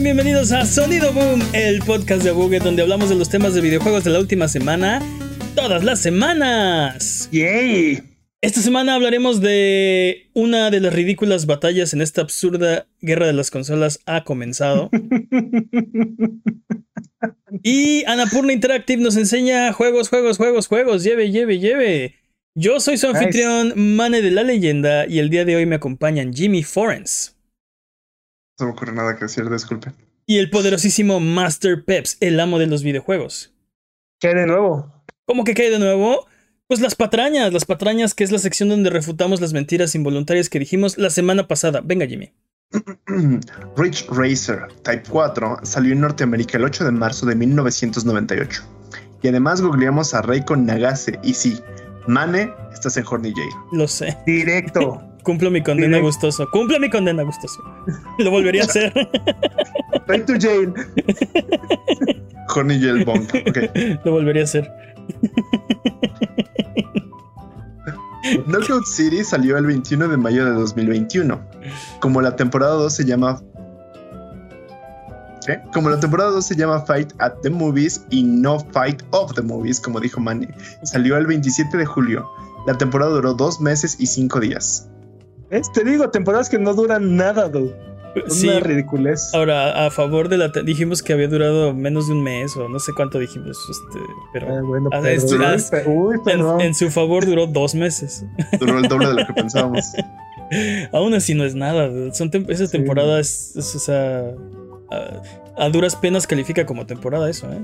Bienvenidos a Sonido Boom, el podcast de Buget donde hablamos de los temas de videojuegos de la última semana, todas las semanas. ¡Yay! Esta semana hablaremos de una de las ridículas batallas en esta absurda guerra de las consolas ha comenzado. y Anapurna Interactive nos enseña juegos, juegos, juegos, juegos, lleve, lleve, lleve. Yo soy su anfitrión, Mane de la Leyenda, y el día de hoy me acompañan Jimmy Forens. No me ocurre nada que decir, disculpe. Y el poderosísimo Master Peps, el amo de los videojuegos. ¿Qué hay de nuevo? ¿Cómo que qué hay de nuevo? Pues las patrañas, las patrañas, que es la sección donde refutamos las mentiras involuntarias que dijimos la semana pasada. Venga, Jimmy. Rich Racer Type 4 salió en Norteamérica el 8 de marzo de 1998. Y además googleamos a Reiko Nagase. Y sí, Mane, estás en Horny Jail. Lo sé. Directo. Cumplo mi condena gustoso. Cumplo mi condena gustoso. Lo volvería a hacer. Right to jail. Horny Jail Bomb. Okay. Lo volvería a hacer. Knockout City salió el 21 de mayo de 2021. Como la temporada 2 se llama. ¿Qué? Como la temporada 2 se llama Fight at the Movies y no Fight of the Movies, como dijo Manny, salió el 27 de julio. La temporada duró dos meses y cinco días. ¿Ves? Te digo, temporadas que no duran nada, dude. Sí. Una ridiculez. Ahora, a favor de la. Dijimos que había durado menos de un mes o no sé cuánto dijimos. Este, pero. Ah, bueno, es- Uy, pe- Uy, en, su favor duró dos meses. Duró el doble de lo que pensábamos. Aún así no es nada. dude. Son tem- esa Sí. temporada es, es, o sea, a, a duras penas califica como temporada eso, ¿eh?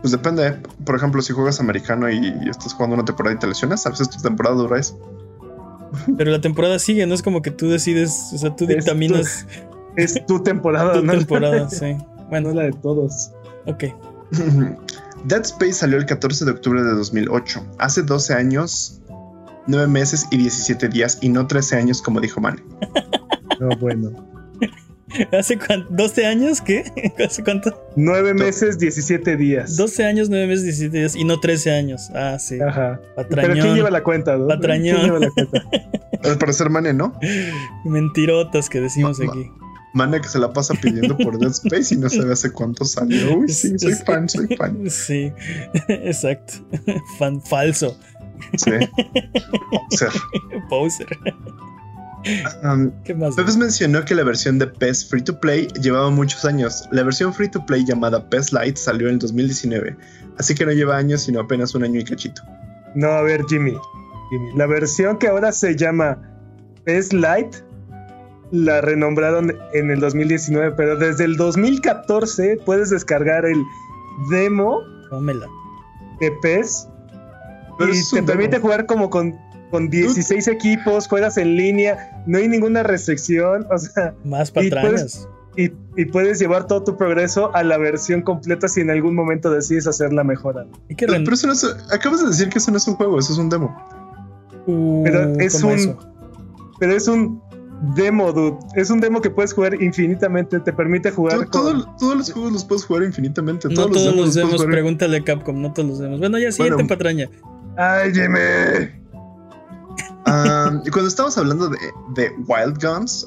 Pues depende. Por ejemplo, si juegas americano y, y estás jugando una temporada y te lesionas, a veces tu temporada dura eso. Pero la temporada sigue, no es como que tú decides, o sea, tú Es tu- dictaminas Es tu temporada, tu ¿no? temporada, sí. No Bueno, la de todos. ok. Dead Space salió el 14 de octubre de 2008. Hace 12 años, 9 meses y 17 días y no 13 años como dijo Manny. No, bueno. ¿Hace cuánto? ¿12 años? ¿Qué? ¿Hace cuánto? Nueve meses, 17 días. 12 años, 9 meses, 17 días y no 13 años. Ah, sí. Ajá. Pero Patrañón. ¿quién lleva la cuenta, dude? Patrañón. ¿Quién lleva la cuenta? Al parecer Manny, ¿no? Mentirotas que decimos Ma- ma- aquí. Manny que se la pasa pidiendo por Dead Space y no sabe hace cuánto salió. Uy, sí, soy fan, soy fan. Sí, exacto. Fan falso. Sí. O sea, Poser. Um, ¿Qué más? Peps mencionó que la versión de PES Free to Play llevaba muchos años. La versión Free to Play llamada PES Lite salió en el 2019, así que no lleva años, sino apenas un año y cachito. No, a ver, Jimmy. Jimmy. La versión que ahora se llama PES Lite la renombraron en el 2019, pero desde el 2014 puedes descargar el demo Cómela. de PES Pero y te permite jugar como con, con 16 equipos, juegas en línea, no hay ninguna restricción, o sea, Más Y patrañas. y, y puedes llevar todo tu progreso a la versión completa si en algún momento decides hacer la mejora. Hay que Pero, eso no es- acabas de decir que eso no es un juego, eso es un demo. Uh, Pero es ¿cómo un eso? pero es un demo, dude. Es un demo que puedes jugar infinitamente, te permite jugar Todo- con- todo- todos los juegos los puedes jugar infinitamente. No todos todos los demos, jugar- pregúntale a Capcom, no todos los demos. Bueno, ya siguiente Bueno. patraña. ¡Ay, Jimmy! Y cuando estábamos hablando de, de Wild Guns,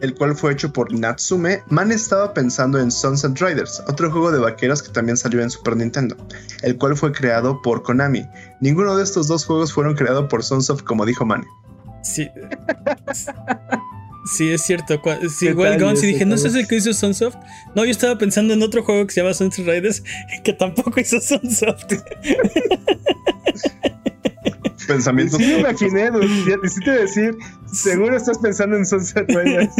el cual fue hecho por Natsume, Man estaba pensando en Sunset Riders, otro juego de vaqueros que también salió en Super Nintendo, el cual fue creado por Konami. Ninguno de estos dos juegos fueron creados por Sunsoft, como dijo Man. Sí. Sí, es cierto. Sí, ¿Qué Wild Guns y dije, ¿no es el que hizo Sunsoft? No, yo estaba pensando en otro juego que se llama Sunset Riders que tampoco hizo Sunsoft. Pensamientos. Sí me imaginé, Necesito decir, seguro estás pensando en Sunset Riders.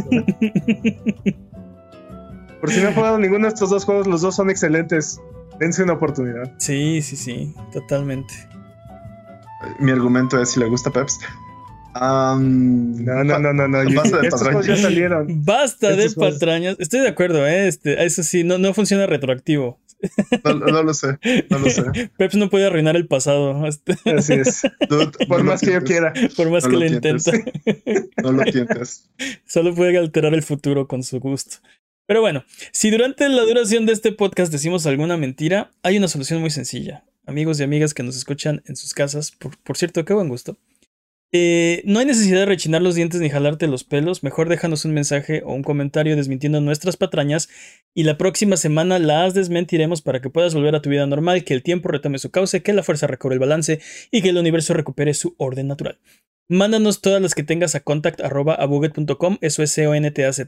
Por si no han jugado ninguno de estos dos juegos, los dos son excelentes. Dense una oportunidad. Sí, sí, sí, totalmente. Mi argumento es si le gusta Peps. No, no, no, no, no. Basta de ya patrañas. salieron. Basta de Estos patrañas. Estoy de acuerdo, ¿eh? Este, eso sí, no, no funciona retroactivo. No, no lo sé, no lo sé. Peps no puede arruinar el pasado, este, Así es. Dude, Por más que yo quiera. por más No que lo intenta. No lo tientes. Solo puede alterar el futuro con su gusto. Pero bueno, si durante la duración de este podcast decimos alguna mentira, hay una solución muy sencilla. Amigos y amigas que nos escuchan en sus casas, por, por cierto, qué buen gusto. Eh, no hay necesidad de rechinar los dientes ni jalarte los pelos. Mejor déjanos un mensaje o un comentario desmintiendo nuestras patrañas y la próxima semana las desmentiremos para que puedas volver a tu vida normal, que el tiempo retome su cauce, que la fuerza recobre el balance y que el universo recupere su orden natural. Mándanos todas las que tengas a contact.abuget.com, eso es c o n t a c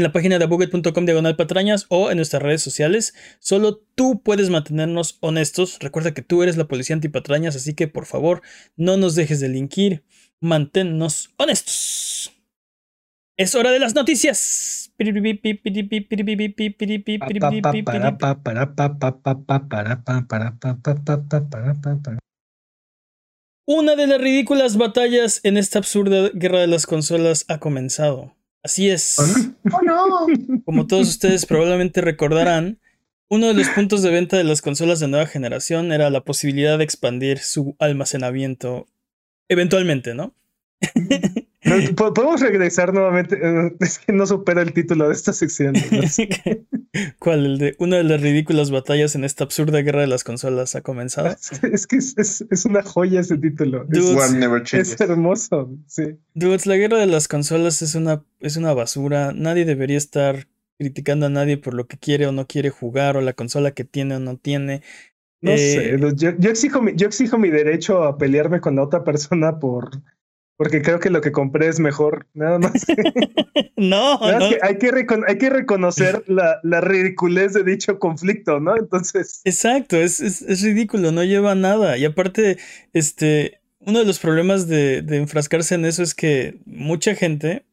en la página de abuget.com diagonal patrañas o en nuestras redes sociales. Solo tú puedes mantenernos honestos. Recuerda que tú eres la policía antipatrañas, así que por favor no nos dejes de linkir. Manténnos honestos. Es hora de las noticias. Una de las ridículas batallas en esta absurda guerra de las consolas ha comenzado. Así es. Oh, no. Como todos ustedes probablemente recordarán, uno de los puntos de venta de las consolas de nueva generación era la posibilidad de expandir su almacenamiento eventualmente, ¿no? Podemos regresar nuevamente. Eh, es que no supera el título de esta sección. ¿Cuál? El de una de las ridículas batallas en esta absurda guerra de las consolas ha comenzado. Es que es, una joya ese título. es, hermoso. Sí. Dudes, la guerra de las consolas es una, es una basura. Nadie debería estar criticando a nadie por lo que quiere o no quiere jugar o la consola que tiene o no tiene. No sé, eh, yo, yo, exijo yo exijo mi derecho a pelearme con la otra persona por porque creo que lo que compré es mejor, nada más. no, no. hay, que hay que reconocer la, la, ridiculez de dicho conflicto, ¿no? Entonces. Exacto, es, es, ridículo, no lleva nada. Y aparte, este, uno de los problemas de, de enfrascarse en eso es que mucha gente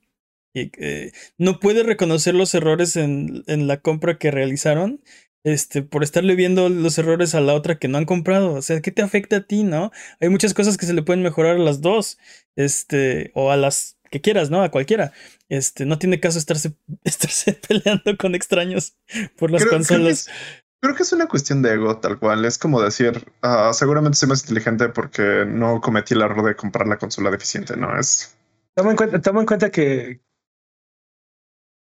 eh, no puede reconocer los errores en, en la compra que realizaron este, por estarle viendo los errores a la otra que no han comprado. O sea, ¿qué te afecta a ti, no? Hay muchas cosas que se le pueden mejorar a las dos. Este, o a las que quieras, ¿no? A cualquiera. Este, no tiene caso estarse, estarse peleando con extraños por las consolas. Creo que, es, una cuestión de ego, tal cual. Es como decir, ah, seguramente soy más inteligente porque no cometí el error de comprar la consola deficiente, ¿no? Es. Toma en cuenta, toma en cuenta que,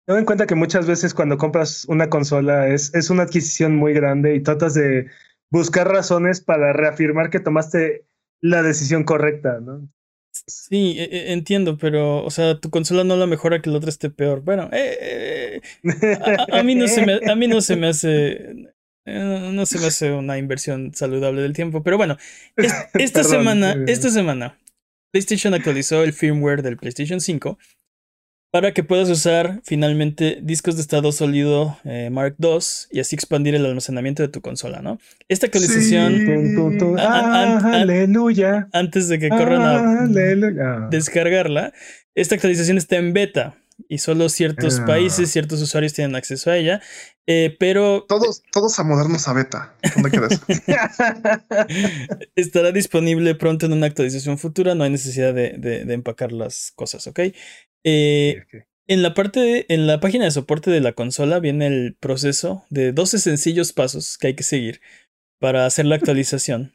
Ten en cuenta que muchas veces cuando compras una consola es, es una adquisición muy grande y tratas de buscar razones para reafirmar que tomaste la decisión correcta, ¿no? Sí, e, e, entiendo, pero, o sea, tu consola no la mejora que la otra esté peor. Bueno, eh, eh, a, mí no se me, a mí no se me hace, eh, no se me hace una inversión saludable del tiempo, pero bueno, esta semana, esta semana, PlayStation actualizó el firmware del PlayStation 5 para que puedas usar finalmente discos de estado sólido eh, Mark II y así expandir el almacenamiento de tu consola, ¿no? Esta actualización, aleluya, antes de que corran a descargarla, esta actualización está en beta y solo ciertos ah. países, ciertos usuarios tienen acceso a ella, eh, pero... Todos, todos a modernos a beta. ¿Dónde quedas? Estará disponible pronto en una actualización futura, no hay necesidad de, de empacar las cosas, ¿ok? Eh, en la parte, en la página de soporte de la consola viene el proceso de 12 sencillos pasos que hay que seguir para hacer la actualización.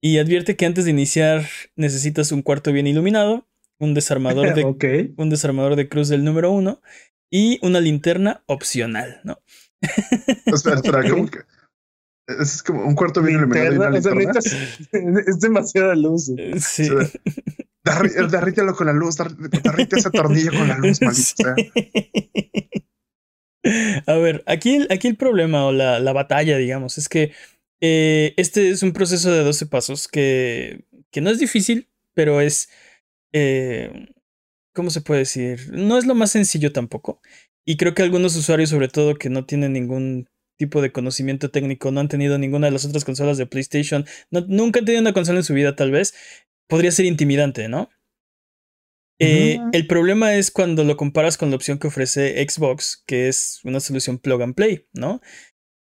Y advierte que antes de iniciar necesitas un cuarto bien iluminado, un desarmador de, un desarmador de cruz del número uno y una linterna opcional, ¿no? espera, espera, ¿cómo que? Es como un cuarto bien iluminado. es, demasiada luz. Sí. derrítelo con la luz, derrite ese tornillo con la luz, maldito A ver, aquí, aquí el problema o la, la batalla, digamos, es que eh, este es un proceso de 12 pasos que, que no es difícil, pero es... Eh, ¿Cómo se puede decir? No es lo más sencillo tampoco. Y creo que algunos usuarios, sobre todo que no tienen ningún tipo de conocimiento técnico, no han tenido ninguna de las otras consolas de PlayStation, nunca han tenido una consola en su vida tal vez, podría ser intimidante, ¿no? Eh, el problema es cuando lo comparas con la opción que ofrece Xbox, que es una solución plug and play, ¿no?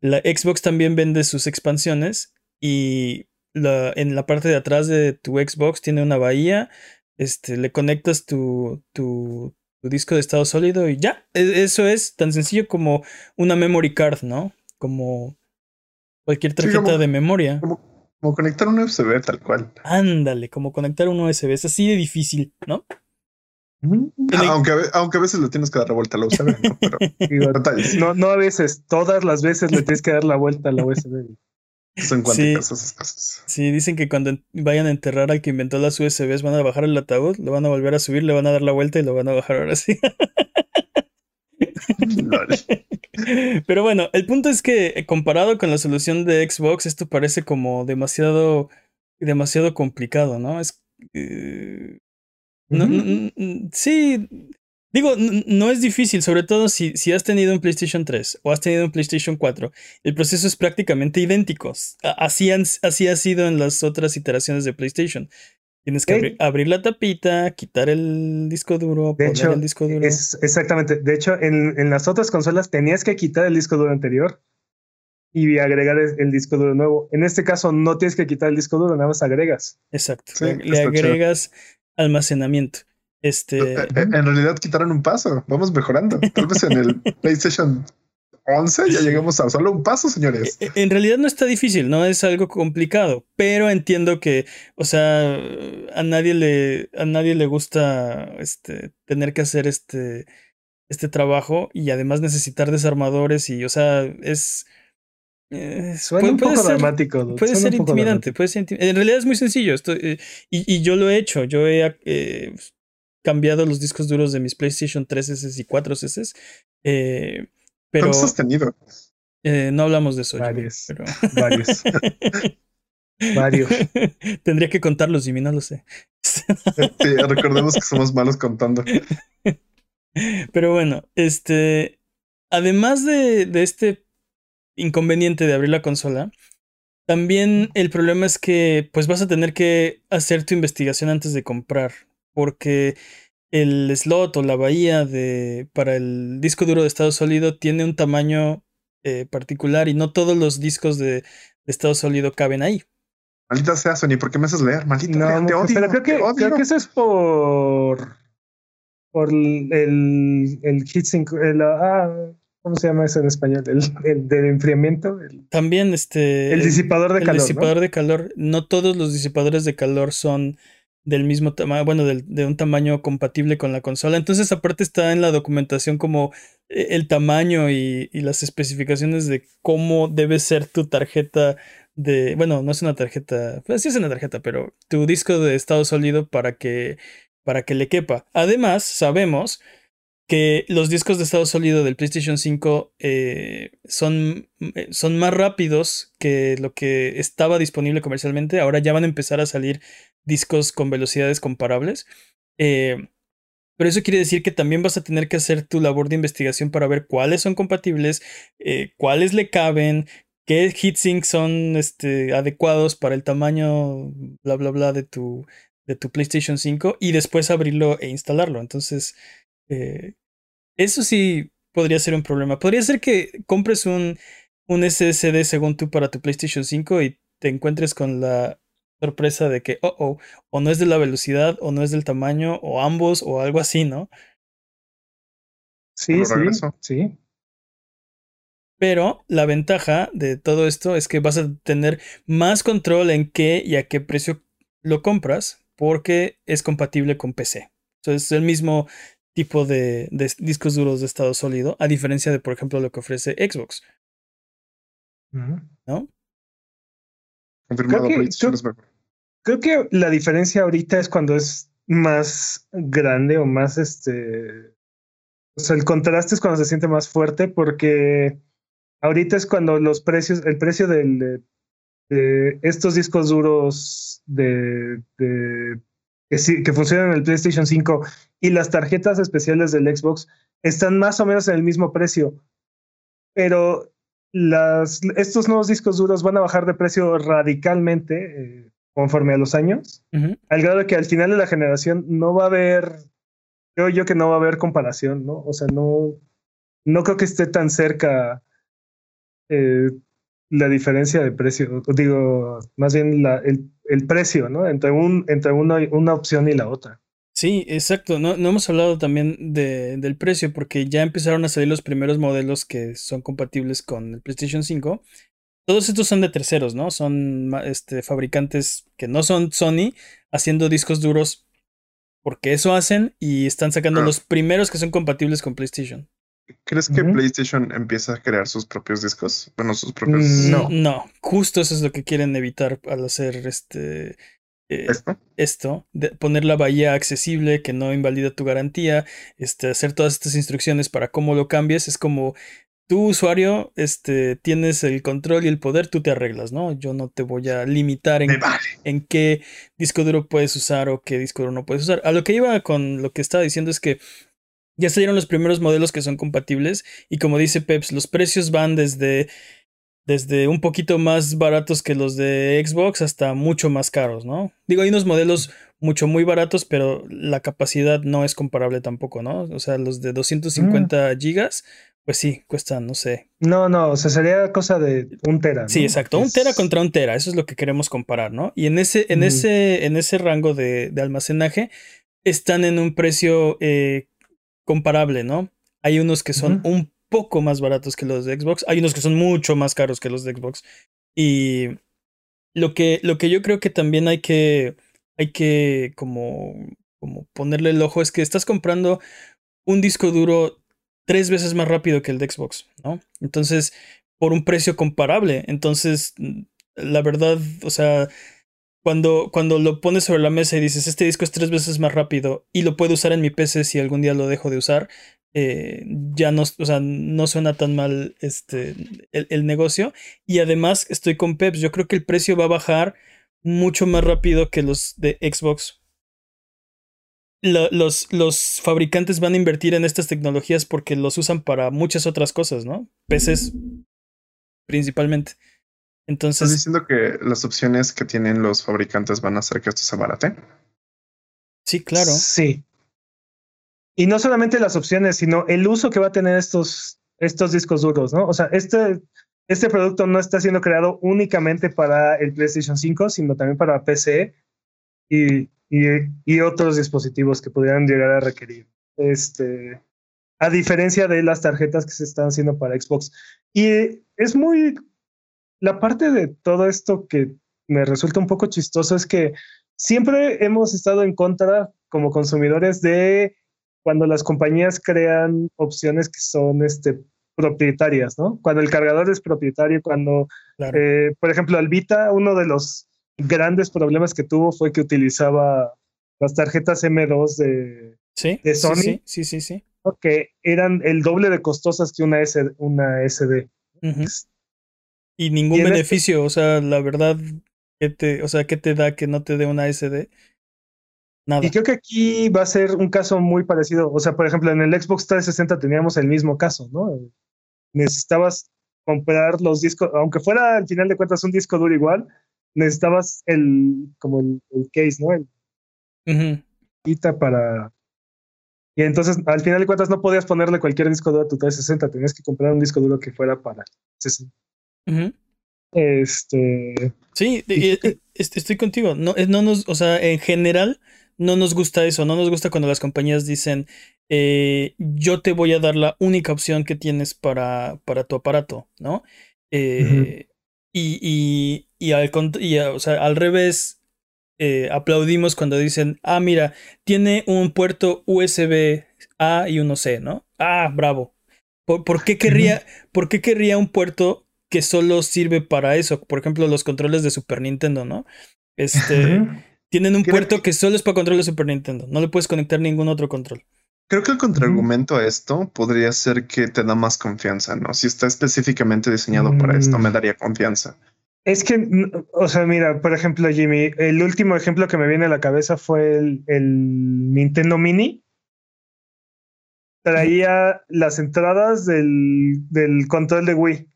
La Xbox también vende sus expansiones y la, en la parte de atrás de tu Xbox tiene una bahía, este, le conectas tu, tu, disco de estado sólido y ya, e, eso es tan sencillo como una memory card, ¿no? Como cualquier tarjeta de memoria. Como conectar un USB tal cual. Ándale, como conectar un USB. Es así de difícil, ¿no? aunque, aunque a veces le tienes que dar la vuelta a la USB, ¿no? Pero no, no a veces, todas las veces le tienes que dar la vuelta a la USB. Son cuánticas esas cosas. Sí, dicen que cuando vayan a enterrar al que inventó las USBs van a bajar el ataúd, lo van a volver a subir, le van a dar la vuelta y lo van a bajar ahora sí. Pero bueno, el punto es que eh, comparado con la solución de Xbox, esto parece como demasiado, demasiado complicado, ¿no? Es, eh, sí, digo, no es difícil, sobre todo si, si has tenido un PlayStation 3 o has tenido un PlayStation 4. El proceso es prácticamente idéntico. Así, así ha sido en las otras iteraciones de PlayStation. Tienes que abrir, la tapita, quitar el disco duro, de poner el disco duro. Es, exactamente. De hecho, en, en, las otras consolas tenías que quitar el disco duro anterior y agregar el, disco duro nuevo. En este caso, no tienes que quitar el disco duro, nada más agregas. Exacto. le, agregas almacenamiento. Este... Eh, eh, en realidad quitaron un paso. Vamos mejorando. Tal vez en el PlayStation 11 ya llegamos a solo un paso, señores. E, en realidad no está difícil, no es algo complicado, pero entiendo que, o sea, a nadie le, a nadie le gusta este, tener que hacer este, este trabajo y además necesitar desarmadores y, o sea, es... puede, un poco ser, dramático. Puede ser intimidante, puede ser En realidad es muy sencillo. Eh, y, y, yo lo he hecho. Yo he eh, cambiado los discos duros de mis PlayStation 3S y 4S. Eh, pero, ¿Cuántos has tenido? Eh, no hablamos de eso. Varios. pero... Varios. Varios. Tendría que contarlos, Jimmy, no lo sé. sí, recordemos que somos malos contando. Pero bueno, este. Además de, de este inconveniente de abrir la consola, también el problema es que pues vas a tener que hacer tu investigación antes de comprar. Porque el slot o la bahía de, para el disco duro de estado sólido tiene un tamaño eh, particular y no todos los discos de, estado sólido caben ahí. Maldita sea, Sony, ¿por qué me haces leer? Maldita no, te odio, pero creo que, creo que eso es por por el, el heatsink, el, ah, ¿cómo se llama eso en español? El, el del enfriamiento. También este. El disipador de calor. El disipador de calor. No todos los disipadores de calor son del mismo tamaño, bueno, de un tamaño compatible con la consola. Entonces, aparte está en la documentación como eh, el tamaño y, las especificaciones de cómo debe ser tu tarjeta de, bueno, no es una tarjeta, pues sí es una tarjeta, pero tu disco de estado sólido para que, para que le quepa. Además, sabemos que los discos de estado sólido del PlayStation 5 eh, son, eh, son más rápidos que lo que estaba disponible comercialmente. Ahora ya van a empezar a salir discos con velocidades comparables. Eh, pero eso quiere decir que también vas a tener que hacer tu labor de investigación para ver cuáles son compatibles, cuáles le caben, qué heatsinks son este, adecuados para el tamaño, bla, bla, bla, de tu, de tu PlayStation 5 y después abrirlo e instalarlo. Entonces, eh, eso sí podría ser un problema. Podría ser que compres un, un SSD según tú para tu PlayStation 5 y te encuentres con la sorpresa de que, oh, oh, o no es de la velocidad, o no es del tamaño, o ambos, o algo así, ¿no? Sí, sí, sí. Pero la ventaja de todo esto es que vas a tener más control en qué y a qué precio lo compras, porque es compatible con PC. Entonces es el mismo tipo de, discos duros de estado sólido, a diferencia de, por ejemplo, lo que ofrece Xbox. ¿No? Confirmado creo que, la diferencia ahorita es cuando es más grande o más este. O sea, el contraste es cuando se siente más fuerte porque ahorita es cuando los precios, el precio del, de estos discos duros de, de que, que funcionan en el PlayStation 5 y las tarjetas especiales del Xbox están más o menos en el mismo precio. Pero las, estos nuevos discos duros van a bajar de precio radicalmente eh, conforme a los años, al grado de que al final de la generación no va a haber, creo yo que no va a haber comparación, ¿no? O sea, no, no creo que esté tan cerca eh, la diferencia de precio, digo, más bien la, el, el, precio, ¿no? Entre, un, entre una, una opción y la otra. Sí, exacto. No, no hemos hablado también de, del precio porque ya empezaron a salir los primeros modelos que son compatibles con el PlayStation 5. Todos estos son de terceros, ¿no? Son este, fabricantes que no son Sony haciendo discos duros porque eso hacen y están sacando ah. los primeros que son compatibles con PlayStation. ¿Crees que. PlayStation empieza a crear sus propios discos? Bueno, sus propios. No. No, justo eso es lo que quieren evitar al hacer este eh, ¿Esto? esto, de poner la bahía accesible, que no invalida tu garantía, este, hacer todas estas instrucciones para cómo lo cambies, es como tú usuario, este, tienes el control y el poder, tú te arreglas, ¿no? Yo no te voy a limitar en vale. en qué disco duro puedes usar o qué disco duro no puedes usar. A lo que iba con lo que estaba diciendo es que ya salieron los primeros modelos que son compatibles y como dice Peps, los precios van desde, desde un poquito más baratos que los de Xbox hasta mucho más caros, ¿no? Digo, hay unos modelos mucho muy baratos, pero la capacidad no es comparable tampoco, ¿no? O sea, los de 250 gigas, pues sí, cuestan, no sé, No, no, o sea, sería cosa de un tera. ¿no? Sí, exacto. Un tera contra un tera. Eso es lo que queremos comparar, ¿no? Y en ese, en ese, en ese rango de, de almacenaje están en un precio eh, comparable, ¿no? Hay unos que son un poco más baratos que los de Xbox. Hay unos que son mucho más caros que los de Xbox. Y lo que, lo que yo creo que también hay que, hay que como, como ponerle el ojo es que estás comprando un disco duro tres veces más rápido que el de Xbox, ¿no? Entonces, por un precio comparable. Entonces, mm, la verdad, o sea, cuando, cuando lo pones sobre la mesa y dices, este disco es tres veces más rápido y lo puedo usar en mi PC si algún día lo dejo de usar, eh, ya no, o sea, no suena tan mal este, el, el negocio. Y además, estoy con Peps, yo creo que el precio va a bajar mucho más rápido que los de Xbox. Lo- los, los fabricantes van a invertir en estas tecnologías porque los usan para muchas otras cosas, ¿no? PCs principalmente. ¿Estás Entonces, diciendo que las opciones que tienen los fabricantes van a hacer que esto se abarate? sí, claro. Sí. Y no solamente las opciones, sino el uso que va a tener estos, estos discos duros, ¿no? O sea, este, este producto no está siendo creado únicamente para el PlayStation 5, sino también para PC y, y, y otros dispositivos que pudieran llegar a requerir. Este, a diferencia de las tarjetas que se están haciendo para Xbox. Y es muy... La parte de todo esto que me resulta un poco chistoso es que siempre hemos estado en contra como consumidores de cuando las compañías crean opciones que son este, propietarias, ¿no? Cuando el cargador es propietario, cuando, Claro. eh, por ejemplo, Alvita, uno de los grandes problemas que tuvo fue que utilizaba las tarjetas M2 de, sí, de sí, Sony. sí, sí, sí, sí. ¿no? que eran el doble de costosas que una, S, una SD. Y ningún Y este- beneficio, o sea, la verdad, ¿qué te, o sea, ¿qué te da que no te dé una SD? Nada. Y creo que aquí va a ser un caso muy parecido. O sea, por ejemplo, en el Xbox 360 teníamos el mismo caso, ¿no? Necesitabas comprar los discos, aunque fuera al final de cuentas un disco duro igual, necesitabas el, como el, el case, ¿no? El Ujú. Vita para... Y entonces, al final de cuentas, no podías ponerle cualquier disco duro a tu 360, tenías que comprar un disco duro que fuera para 60. Ujú. Este... Sí, Y y- creo y- est- estoy contigo. No, no nos, o sea, en general, no nos gusta eso. No nos gusta cuando las compañías dicen, eh, yo te voy a dar la única opción que tienes para, para tu aparato, ¿no? Eh, y, y, y al, y, a- o sea, al revés, eh, aplaudimos cuando dicen, ah, mira, tiene un puerto USB A y uno C, ¿no? Ah, bravo. ¿Por, por qué querría, ¿Por qué querría un puerto que solo sirve para eso? Por ejemplo, los controles de Super Nintendo, ¿no? Este. Tienen un puerto que- que solo es para control de Super Nintendo. No le puedes conectar ningún otro control. Creo que el contraargumento a esto podría ser que te da más confianza, ¿no? Si está específicamente diseñado para esto, Mm. me daría confianza. Es que, n- o sea, mira, por ejemplo, Jimmy, el último ejemplo que me viene a la cabeza fue el, el Nintendo Mini. Traía las entradas del, del control de Wii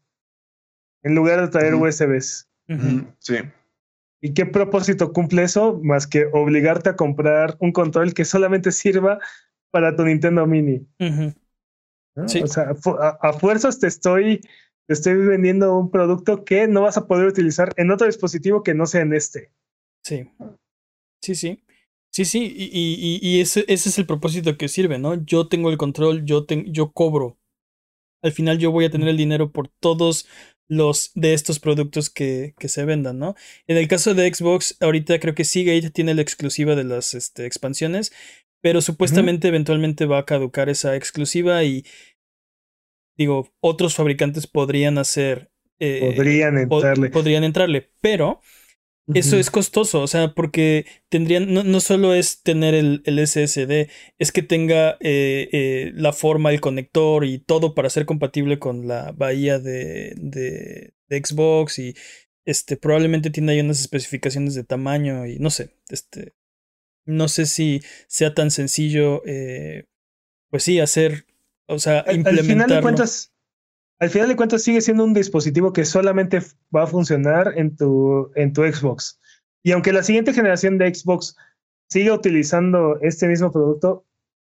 en lugar de traer. USBs. Mm, Sí. ¿Y qué propósito cumple eso? Más que obligarte a comprar un control que solamente sirva para tu Nintendo Mini. Sí. O sea, a, fu- a- a fuerzas te estoy, te estoy vendiendo un producto que no vas a poder utilizar en otro dispositivo que no sea en este. Sí. Sí, sí. Sí, sí. Y, y- y- y ese, ese es el propósito que sirve, ¿no? Yo tengo el control, yo cobro. Al final yo voy a tener el dinero por todos los de estos productos que, que se vendan, ¿no? En el caso de Xbox, ahorita creo que Seagate tiene la exclusiva de las este, expansiones, pero supuestamente eventualmente va a caducar esa exclusiva y digo, otros fabricantes podrían hacer... Eh, podrían entrarle. podrían entrarle, pero eso es costoso, o sea, porque tendrían, no, no solo es tener el, el SSD, es que tenga eh, eh, la forma, el conector y todo para ser compatible con la bahía de, de, Xbox y este, probablemente tiene ahí unas especificaciones de tamaño y no sé, este, no sé si sea tan sencillo, eh, pues sí, hacer, o sea, implementar. Al final de cuentas, al final de cuentas sigue siendo un dispositivo que solamente va a funcionar en tu, en tu Xbox. Y aunque la siguiente generación de Xbox siga utilizando este mismo producto,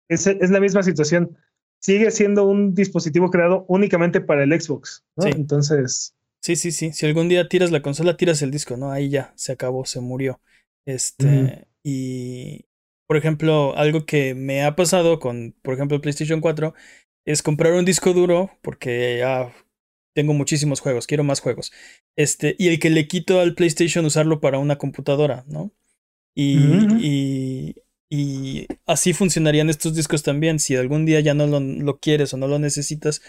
es, es la misma situación. Sigue siendo un dispositivo creado únicamente para el Xbox. Sí. Entonces. Sí, sí, sí. Si algún día tiras la consola, tiras el disco, ¿no? Ahí ya, se acabó, se murió. Este. Y. Por ejemplo, algo que me ha pasado con, por ejemplo, PlayStation 4 es comprar un disco duro porque ya tengo muchísimos juegos, quiero más juegos. Este, y el que le quito al PlayStation usarlo para una computadora, ¿no? Y, y, y, así funcionarían estos discos también. Si algún día ya no lo, lo, quieres o no lo necesitas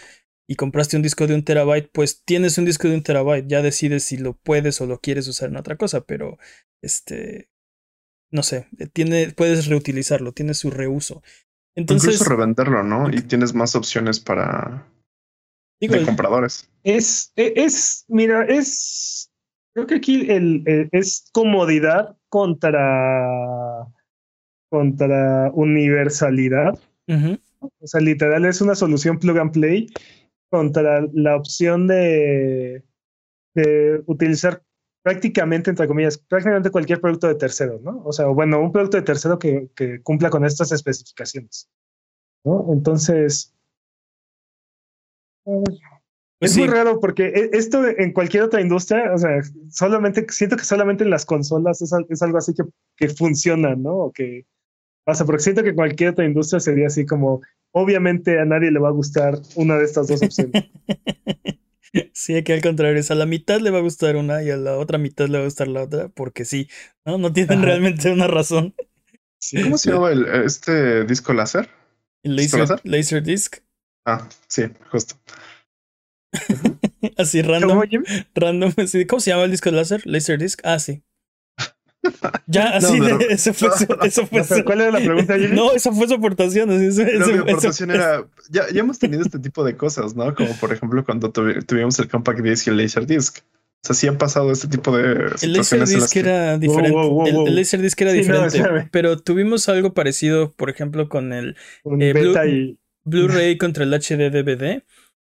y compraste un disco de un terabyte, pues tienes un disco de un terabyte. Ya decides si lo puedes o lo quieres usar en otra cosa, pero este, no sé, tiene, puedes reutilizarlo, tiene su reuso. Entonces, Incluso revenderlo, ¿no? Y tienes más opciones para de compradores. Es, e, es, mira, es, creo que aquí el, es comodidad contra, contra universalidad. O sea, literal es una solución plug and play contra la opción de, de utilizar prácticamente, entre comillas, prácticamente cualquier producto de tercero, ¿no? O sea, bueno, un producto de tercero que, que cumpla con estas especificaciones, ¿no? Entonces, pues es muy raro porque e, esto en cualquier otra industria, o sea, solamente, siento que solamente en las consolas es, es algo así que, que funciona, ¿no? O que pasa, porque siento que cualquier otra industria sería así como, obviamente a nadie le va a gustar una de estas dos opciones. Sí, que al contrario, es a la mitad le va a gustar una y a la otra mitad le va a gustar la otra, porque sí, ¿no? No tienen realmente una razón. ¿Cómo se llama el, este disco láser? ¿El laser, laser? disc. Ah, sí, justo. así random. Random. ¿Cómo se llama el disco láser? Laser disc. Ah, sí. Ya, así, eso fue, eso fue ¿Cuál era la pregunta, Jimmy? No, esa fue su aportación. Eso, mi aportación era, ya, ya, hemos tenido este tipo de cosas, ¿no? Como por ejemplo cuando tuvimos el Compact Disc y el Laserdisc. O sea, sí han pasado este tipo de El Laserdisc era diferente. el, Laserdisc era diferente. pero tuvimos algo parecido, por ejemplo, con el eh, Blu-ray contra el HD DVD.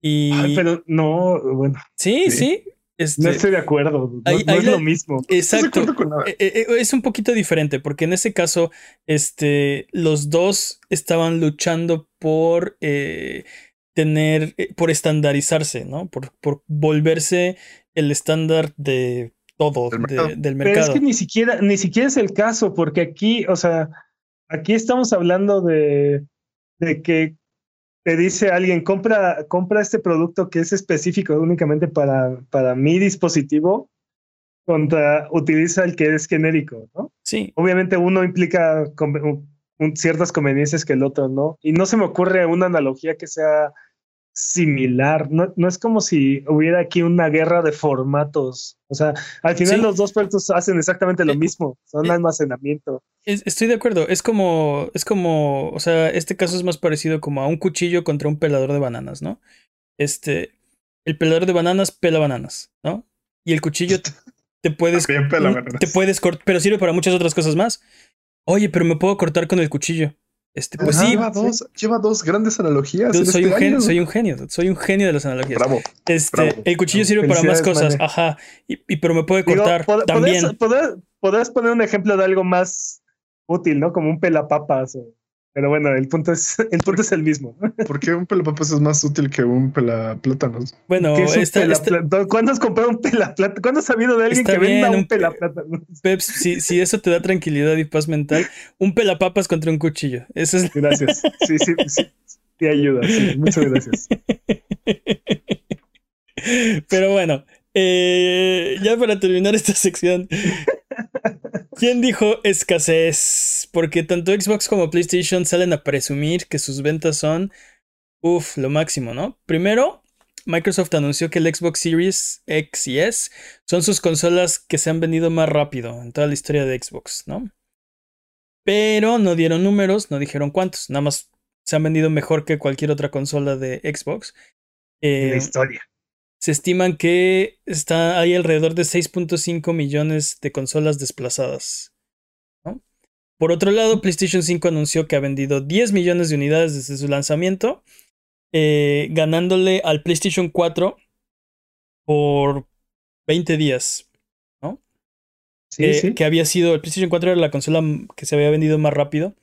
Y... pero no, bueno. Sí, sí. Este, no estoy de acuerdo. No, es lo mismo. Exacto. Eh, eh, eh, es un poquito diferente porque en ese caso, este, los dos estaban luchando por tener, por estandarizarse, ¿no? Por, por volverse el estándar de todo del mercado. del mercado. Pero es que ni siquiera, ni siquiera es el caso porque aquí, o sea, aquí estamos hablando de, de que te dice alguien, compra, compra este producto que es específico únicamente para, para mi dispositivo, contra utiliza el que es genérico, ¿no? Sí. Obviamente uno implica ciertas conveniencias que el otro no. Y no se me ocurre una analogía que sea similar. No, no, es como si hubiera aquí una guerra de formatos. O sea, al final los dos productos hacen exactamente lo eh, mismo. Son eh, almacenamiento. estoy de acuerdo. Es como, es como, o sea, este caso es más parecido como a un cuchillo contra un pelador de bananas, ¿no? Este, el pelador de bananas pela bananas, ¿no? Y el cuchillo te puedes, te puedes cortar, pero sirve para muchas otras cosas más. Oye, pero me puedo cortar con el cuchillo. Este, pues sí. Lleva dos, lleva dos grandes analogías. soy, este un genio, soy un genio, soy un genio de las analogías. Bravo. Este, el cuchillo sirve para más cosas, ajá. Y, pero me puede cortar también. Podrías, poner un ejemplo de algo más útil, ¿no? Como un pelapapas o pero bueno, el punto es, el punto es el mismo. ¿Por qué un pelapapas es más útil que un pelaplátanos? Bueno, este, ¿cuándo has comprado un pelaplátanos? ¿Cuándo has sabido de alguien que venda un, pelaplátanos? Peps, si, si, eso te da tranquilidad y paz mental, un pelapapas contra un cuchillo. Eso es... Gracias. Sí, sí, sí. Te ayuda. muchas gracias. Pero bueno, eh, ya para terminar esta sección, ¿Quién dijo escasez? Porque tanto Xbox como PlayStation salen a presumir que sus ventas son Uf, lo máximo, ¿no? Primero, Microsoft anunció que el Xbox Series X y S son sus consolas que se han vendido más rápido en toda la historia de Xbox, ¿no? Pero no dieron números, no dijeron cuántos, nada más se han vendido mejor que cualquier otra consola de Xbox. la historia. Se estiman que está, hay alrededor de 6.5 millones de consolas desplazadas. Por otro lado, PlayStation 5 anunció que ha vendido 10 millones de unidades desde su lanzamiento, eh, ganándole al PlayStation 4 por 20 días. ¿no? Sí, que había sido, el PlayStation 4 era la consola que se había vendido más rápido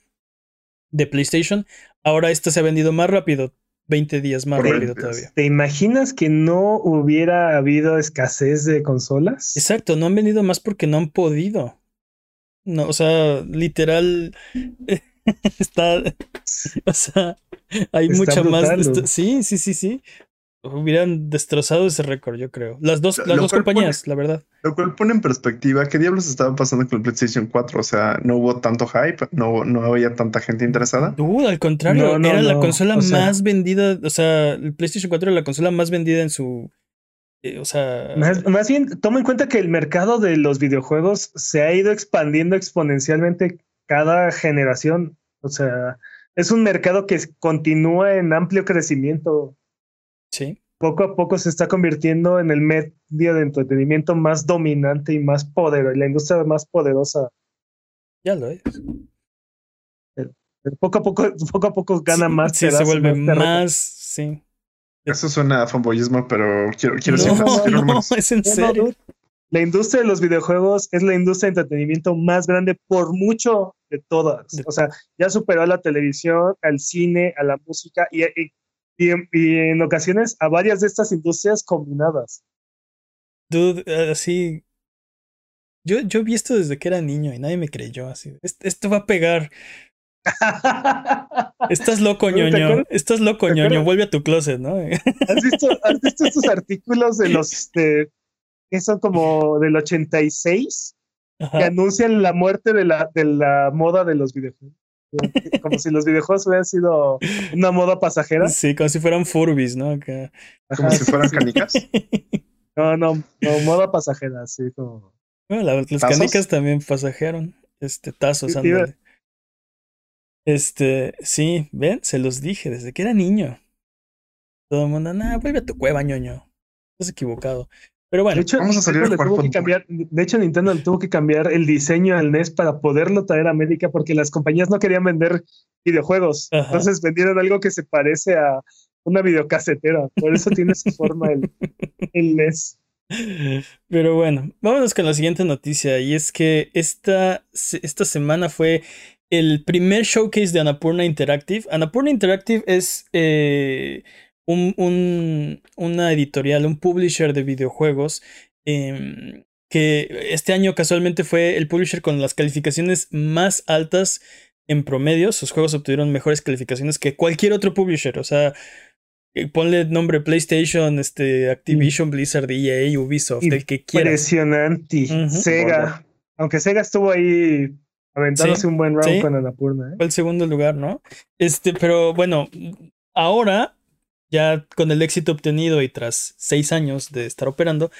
de PlayStation. Ahora esta se ha vendido más rápido, 20 días más rápido todavía. ¿Te imaginas que no hubiera habido escasez de consolas? Exacto, no han vendido más porque no han podido. No, o sea, literal está, o sea, hay mucha más. Sí, sí, sí, sí. Hubieran destrozado ese récord, yo creo. Las dos, las dos compañías, la verdad. Lo cual pone en perspectiva qué diablos estaba pasando con el PlayStation 4. O sea, no hubo tanto hype, no, no había tanta gente interesada. Uh, al contrario, era la consola más vendida. O sea, el PlayStation 4 era la consola más vendida en su eh, o sea. Más, bien, toma en cuenta que el mercado de los videojuegos se ha ido expandiendo exponencialmente cada generación. O sea, es un mercado que continúa en amplio crecimiento. Sí. Poco a poco se está convirtiendo en el medio de entretenimiento más dominante y más poderoso, la industria más poderosa. Ya lo es. poco a poco, poco a poco gana más. Sí, se vuelve más, sí. Eso suena a fanboyismo, pero quiero, quiero no, no, es en serio. La industria de los videojuegos es la industria de entretenimiento más grande por mucho de todas. O sea, ya superó a la televisión, al cine, a la música y, y, en, ocasiones a varias de estas industrias combinadas. Dude, así. Yo, yo vi esto desde que era niño y nadie me creyó así. Esto va a pegar. Estás loco, ñoño. Estás loco, ñoño. Vuelve a tu closet, ¿no? ¿Has visto, ¿has visto estos artículos de los de, que son como del 86 que anuncian la muerte de la, de la moda de los videojuegos? Como si los videojuegos hubieran sido una moda pasajera. Sí, como si fueran Furbis, ¿no? Como si fueran canicas. No, no, no, moda pasajera, así como. Bueno, las canicas también pasajearon. Este, tazos, ándale. Este, sí, ven, se los dije desde que era niño. Todo el mundo, nah, vuelve a tu cueva, ñoño. Estás equivocado. Pero bueno, de hecho, vamos a salir a cambiar, De hecho, Nintendo tuvo que cambiar el diseño al NES para poderlo traer a América porque las compañías no querían vender videojuegos. Entonces vendieron algo que se parece a una videocasetera. Por eso tiene su forma el, el NES. Pero bueno, vámonos con la siguiente noticia. Y es que esta, esta semana fue el primer showcase de Annapurna Interactive. Annapurna Interactive es eh, un, una editorial, un publisher de videojuegos. Em, que este año casualmente fue el publisher con las calificaciones más altas en promedio. Sus juegos obtuvieron mejores calificaciones que cualquier otro publisher. O sea, eh, ponle nombre PlayStation, este, Activision, Blizzard, EA, Ubisoft, el que quiera. Impresionante. Sega. Aunque Sega estuvo ahí Aventándose un buen round con Anapurna. ¿eh? Fue el segundo lugar, ¿no? Este, pero bueno, ahora, ya con el éxito obtenido y tras seis años de estar operando,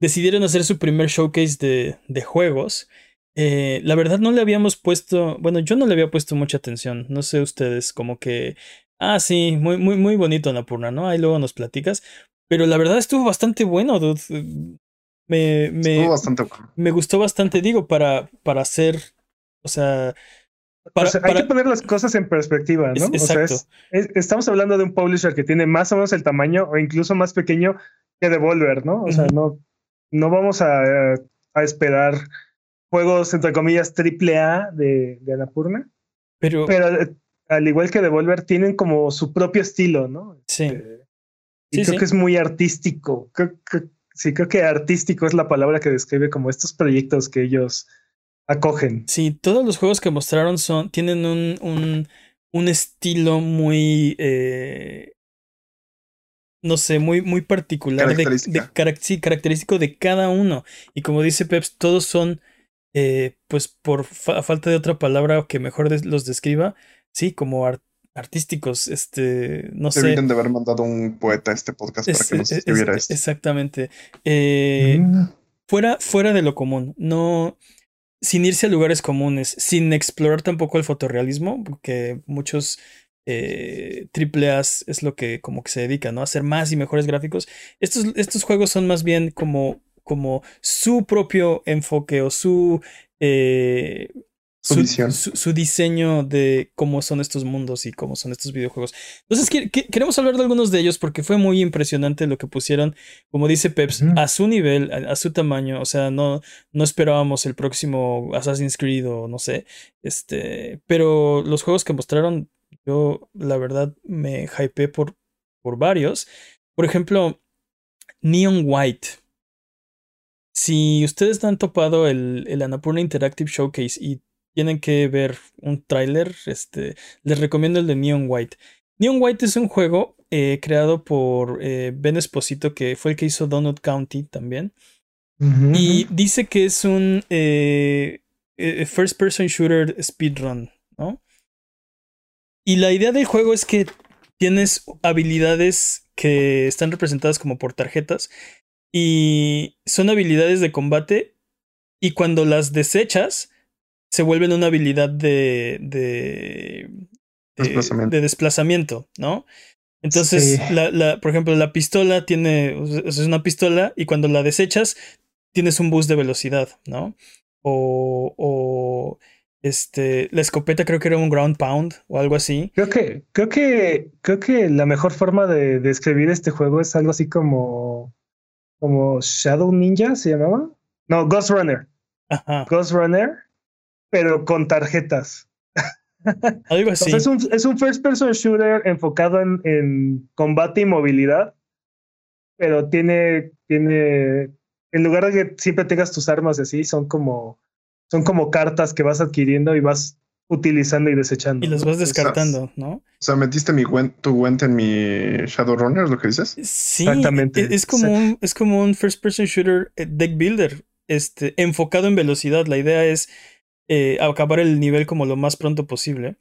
decidieron hacer su primer showcase de, de juegos. Eh, la verdad no le habíamos puesto, bueno, yo no le había puesto mucha atención, no sé ustedes, como que, ah, sí, muy, muy, muy bonito Anapurna, ¿no? Ahí luego nos platicas, pero la verdad estuvo bastante bueno, dude. Me, me, estuvo bastante bueno. me gustó bastante, digo, para, para hacer o sea, hay que poner las cosas en perspectiva, ¿no? o sea, estamos hablando de un publisher que tiene más o menos el tamaño o incluso más pequeño que Devolver, ¿no? O sea, no, no vamos a, a, esperar juegos, entre comillas, triple A de, de Anapurna. Pero, pero eh, al igual que Devolver, tienen como su propio estilo, ¿no? Sí. Este, y creo que es muy artístico. sí, creo que artístico es la palabra que describe como estos proyectos que ellos acogen. Sí, todos los juegos que mostraron son, tienen un, un, un estilo muy, eh, no sé, muy, muy particular, de, sí, característico de cada uno. Y como dice Peps, todos son, eh, pues por falta de otra palabra que mejor los describa, sí, como artísticos. Este, no sé. Deberían de haber mandado un poeta a este podcast para que nos escribiera esto. Exactamente. Eh, mm. fuera, fuera de lo común. No. Sin irse a lugares comunes, sin explorar tampoco el fotorrealismo, porque muchos eh, triple A es lo que como que se dedica, ¿no? A hacer más y mejores gráficos. Estos, estos juegos son más bien como, como su propio enfoque o su eh, su, diseño de cómo son estos mundos y cómo son estos videojuegos. Entonces, queremos hablar de algunos de ellos porque fue muy impresionante lo que pusieron, como dice Peps, a su nivel, a, su tamaño. O sea, no, no esperábamos el próximo Assassin's Creed o no sé. Este, pero los juegos que mostraron, yo la verdad me hypeé por, por varios. Por ejemplo, Neon White. Si ustedes han topado el, el Annapurna Interactive Showcase y tienen que ver un tráiler, este, les recomiendo el de Neon White. Neon White es un juego eh, creado por eh, Ben Esposito, que fue el que hizo Donut County también. Y dice que es un eh, first person shooter speedrun, ¿no? Y la idea del juego es que tienes habilidades que están representadas como por tarjetas y son habilidades de combate y cuando las desechas se vuelven una habilidad de, de, desplazamiento. de desplazamiento, ¿no? Entonces, la, la, por ejemplo, la pistola tiene, es una pistola y cuando la desechas, tienes un boost de velocidad, ¿no? O, o este, la escopeta creo que era un ground pound o algo así. Creo que, creo que, creo que la mejor forma de describir este juego es algo así como, como Shadow Ninja, ¿se llamaba? No, Ghost Runner. Ajá. Ghost Runner pero con tarjetas. Algo así. es, un, es, un, first person shooter enfocado en, en, combate y movilidad, pero tiene, tiene, en lugar de que siempre tengas tus armas así, son como, son como cartas que vas adquiriendo y vas utilizando y desechando. Y las vas descartando, ¿no? O sea, metiste mi tu Went en mi Shadowrunner, ¿es lo que dices? Sí, Exactamente. Es, como, un, es como un first person shooter eh, deck builder, este, enfocado en velocidad. La idea es eh, acabar el nivel como lo más pronto posible.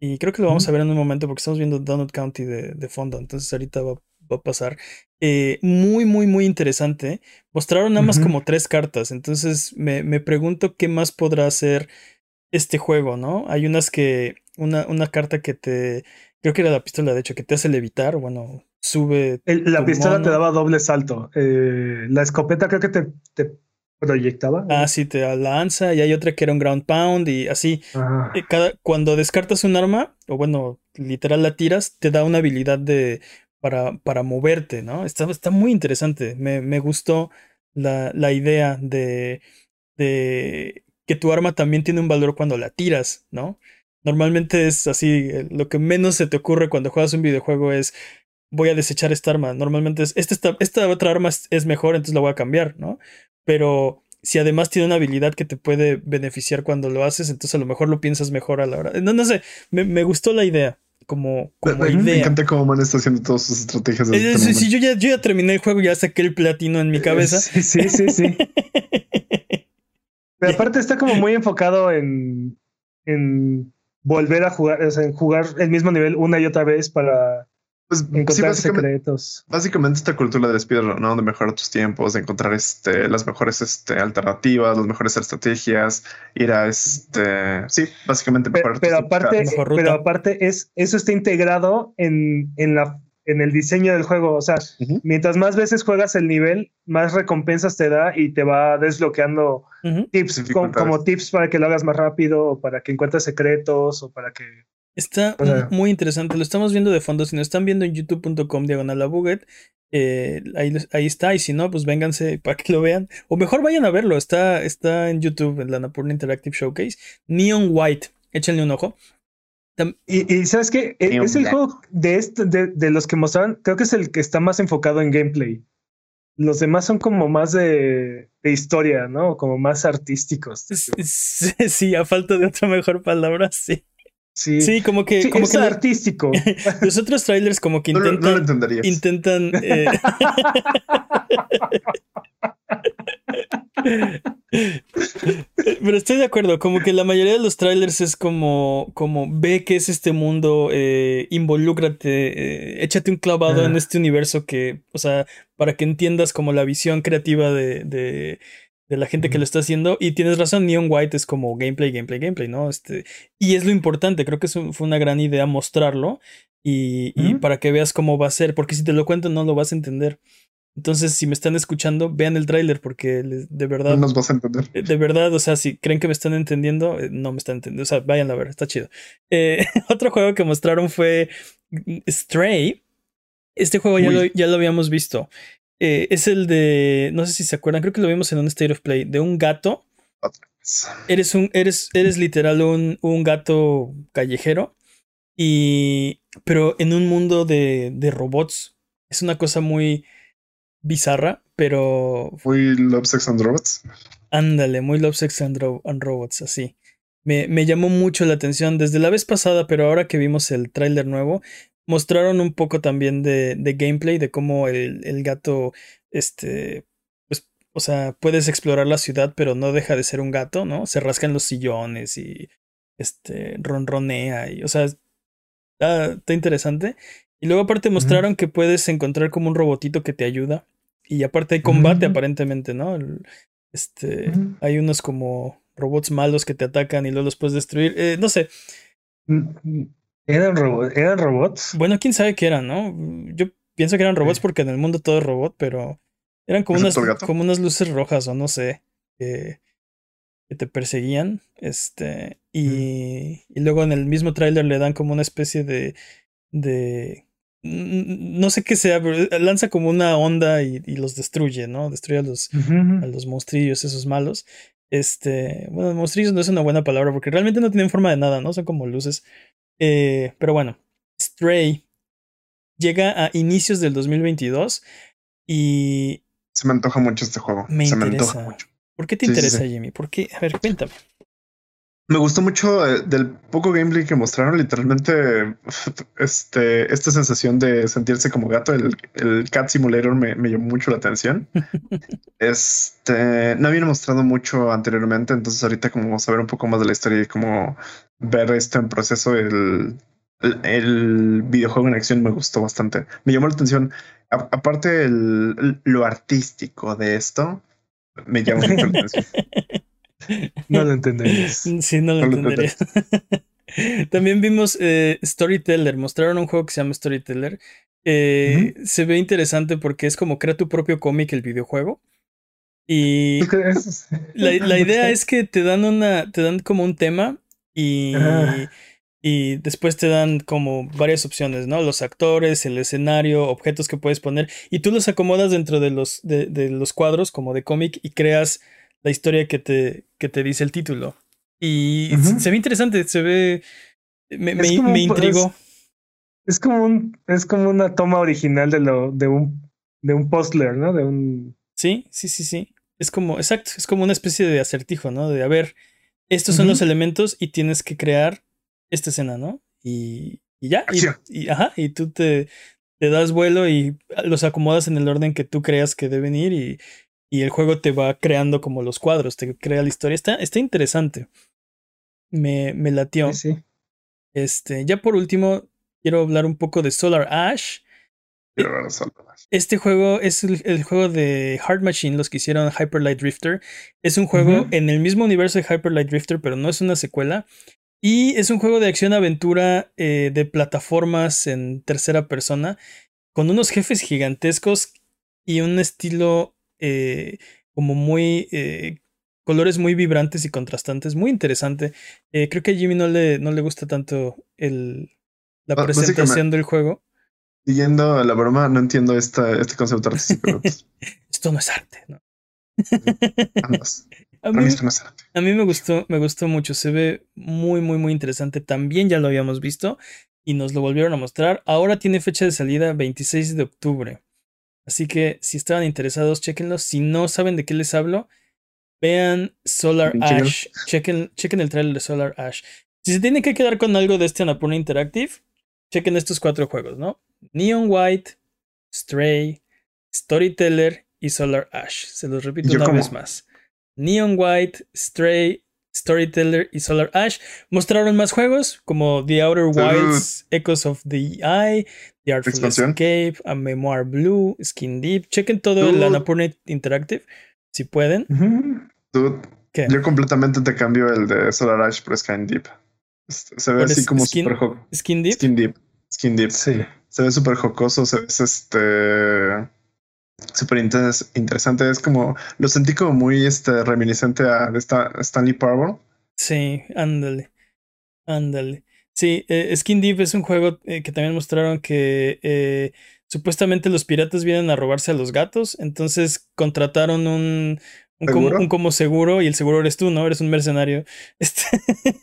Y creo que lo vamos a ver en un momento porque estamos viendo Donut County de, fondo. Entonces ahorita va, a pasar. Eh, muy, muy, muy interesante. Mostraron nada más como tres cartas. Entonces me, me, pregunto qué más podrá hacer este juego, ¿no? Hay unas que. Una, una carta que te. Creo que era la pistola, de hecho, que te hace levitar. Bueno, sube. la pistola te daba doble salto. Eh, la escopeta creo que te, te proyectaba. Ah, sí, te lanza y hay otra que era un ground pound y así. Eh, cada, cuando descartas un arma, o bueno, literal la tiras, te da una habilidad de para, para moverte, ¿no? Está, está muy interesante. Me, me gustó la, la, idea de, de que tu arma también tiene un valor cuando la tiras, ¿no? Normalmente es así, eh, lo que menos se te ocurre cuando juegas un videojuego es voy a desechar esta arma. Normalmente es, esta, esta otra arma es, mejor, entonces la voy a cambiar, ¿no? Pero si además tiene una habilidad que te puede beneficiar cuando lo haces, entonces a lo mejor lo piensas mejor a la hora. No, no sé, me, gustó la idea. Como, como idea. Me encanta cómo Man está haciendo todas sus estrategias. Eh, sí, yo ya, yo ya terminé el juego, ya saqué el platino en mi cabeza. Sí, sí, sí, sí. Pero aparte está como muy enfocado en, en volver a jugar, o sea, en jugar el mismo nivel una y otra vez para pues, encontrar secretos. Básicamente esta cultura del speedrun, ¿no? De mejorar tus tiempos, de encontrar este, las mejores este, alternativas, las mejores estrategias, ir a este... Sí, básicamente mejorar pero, pero aparte, pero aparte es, eso está integrado en, en, la, en el diseño del juego. O sea, mientras más veces juegas el nivel, más recompensas te da y te va desbloqueando tips, como tips para que lo hagas más rápido, o para que encuentres secretos, o para que Está muy interesante. Lo estamos viendo de fondo. Si nos están viendo en youtube.com diagonal a buget, eh, ahí, ahí, está. Y si no, pues vénganse para que lo vean. O mejor vayan a verlo. Está, está en YouTube, en la Napurna Interactive Showcase. Neon White. Échenle un ojo. y, sabes qué? E, es el juego de, este, de, los que mostraron. Creo que es el que está más enfocado en gameplay. Los demás son como más de, de historia, ¿no? Como más artísticos. Sí, a falta de otra mejor palabra, sí. Sí, como que. como es que artístico. Los otros trailers, como que intentan. intentan. Eh, Pero estoy de acuerdo, como que la mayoría de los trailers es como, como ve que es este mundo, eh, involúcrate, eh, échate un clavado en este universo que, o sea, para que entiendas como la visión creativa de, de, de la gente que lo está haciendo. Y tienes razón, Neon White es como gameplay, gameplay, gameplay, ¿no? Este, y es lo importante, creo que fue una gran idea mostrarlo y, y para que veas cómo va a ser, porque si te lo cuento no lo vas a entender. Entonces, si me están escuchando, vean el tráiler porque de verdad... No nos vas a entender. Eh, de verdad, o sea, si creen que me están entendiendo, eh, no me están entendiendo. O sea, vayan a ver, está chido. Eh, otro juego que mostraron fue Stray. Este juego ya lo, ya lo, habíamos visto. Es el de, no sé si se acuerdan, creo que lo vimos en un State of Play, de un gato. Eres un, eres, eres literal un, un gato callejero. Y, pero en un mundo de, de robots. Es una cosa muy bizarra, pero. Muy Love, Sex and Robots. Ándale, muy Love, Sex and, Robots, así. Me, me, llamó mucho la atención desde la vez pasada, pero ahora que vimos el tráiler nuevo, mostraron un poco también de, de gameplay, de cómo el, el, gato, este, pues, o sea, puedes explorar la ciudad, pero no deja de ser un gato, ¿no? Se rascan los sillones y, este, ronronea y, o sea, está, está interesante. Y luego aparte mostraron que puedes encontrar como un robotito que te ayuda y aparte hay combate aparentemente, ¿no? Este, hay unos como robots malos que te atacan y luego los puedes destruir. Eh, no sé. Mm, mm, ¿Eran, ¿Eran robots? Bueno, quién sabe qué eran, ¿no? Yo pienso que eran robots porque en el mundo todo es robot, pero eran como, unas, como unas luces rojas o no sé, que, que te perseguían. Este, y, y luego en el mismo tráiler le dan como una especie de, de no sé qué sea, pero lanza como una onda y, los destruye, ¿no? Destruye a los, a los monstrillos, esos malos. Este, bueno, monstrillos no es una buena palabra porque realmente no tienen forma de nada, ¿no? Son como luces. Eh, pero bueno, Stray llega a inicios del 2022 y... Se me antoja mucho este juego. Me Se me antoja mucho. ¿Por qué te interesa, Jimmy? ¿Por qué? A ver, cuéntame. Me gustó mucho eh, del poco gameplay que mostraron, literalmente este, esta sensación de sentirse como gato, el, el Cat Simulator me, me, llamó mucho la atención. este, no habían mostrado mucho anteriormente, entonces ahorita como saber un poco más de la historia y como ver esto en proceso, el, el, videojuego en acción me gustó bastante. Me llamó la atención, aparte el, lo artístico de esto, me llamó mucho la atención. No lo entenderías. Sí, no lo, entenderías. También vimos eh, Storyteller. Mostraron un juego que se llama Storyteller. Eh, Se ve interesante porque es como crea tu propio cómic el videojuego. Y la, la, idea es que te dan una, te dan como un tema y, ah. y después te dan como varias opciones, ¿no? Los actores, el escenario, objetos que puedes poner y tú los acomodas dentro de los, de, de los cuadros como de cómic y creas la historia que te, que te dice el título. Y se ve interesante, se ve. Me, me, me intrigó. Es, como un, es como una toma original de lo, de un, de un postler, ¿no? De un. Sí, sí, sí, sí. Es como, exacto, es como una especie de acertijo, ¿no? De a ver, estos son los elementos y tienes que crear esta escena, ¿no? Y, y ya, y, ajá, y tú te, te das vuelo y los acomodas en el orden que tú creas que deben ir y, y el juego te va creando como los cuadros, te crea la historia. Está, está interesante. Me, me latió. Sí, Este, ya por último, quiero hablar un poco de Solar Ash. Este juego es el, juego de Hard Machine, los que hicieron Hyper Light Drifter. Es un juego en el mismo universo de Hyper Light Drifter, pero no es una secuela. Y es un juego de acción-aventura eh, de plataformas en tercera persona, con unos jefes gigantescos y un estilo eh, como muy... Eh, colores muy vibrantes y contrastantes, muy interesante. Creo que a Jimmy no le, no le gusta tanto el, la presentación del juego. Siguiendo la broma, no entiendo esta, este concepto artístico. Pues esto no es arte, ¿no? a, mí, esto no es arte. a mí me gustó, me gustó mucho. Se ve muy, muy, muy interesante. También ya lo habíamos visto y nos lo volvieron a mostrar. Ahora tiene fecha de salida 26 de octubre. Así que si estaban interesados, chequenlo. Si no saben de qué les hablo, vean Solar Ash. Chequen, chequen el trailer de Solar Ash. Si se tienen que quedar con algo de este Annapurna Interactive, chequen estos cuatro juegos, ¿no? Neon White, Stray, Storyteller y Solar Ash. Se los repito una vez más. Neon White, Stray, Storyteller y Solar Ash. Mostraron más juegos como The Outer Wilds, Echoes of the Eye, The Artful Escape, A Memoir Blue, Skin Deep. Chequen todo el Annapurna Interactive si pueden. Yo completamente te cambio el de Solar Ash por Skin Deep. Se ve así como super Skin Deep. Skin Deep. Skin Deep. Sí. Se ve súper jocoso, se ve este súper interesante. Es como, lo sentí como muy este, reminiscente a esta Stanley Parable. Sí, ándale. Ándale. Sí, eh, Skin Deep es un juego eh, que también mostraron que eh, supuestamente los piratas vienen a robarse a los gatos, entonces contrataron un, un, como, seguro y el seguro eres tú, ¿no? Eres un mercenario. Este,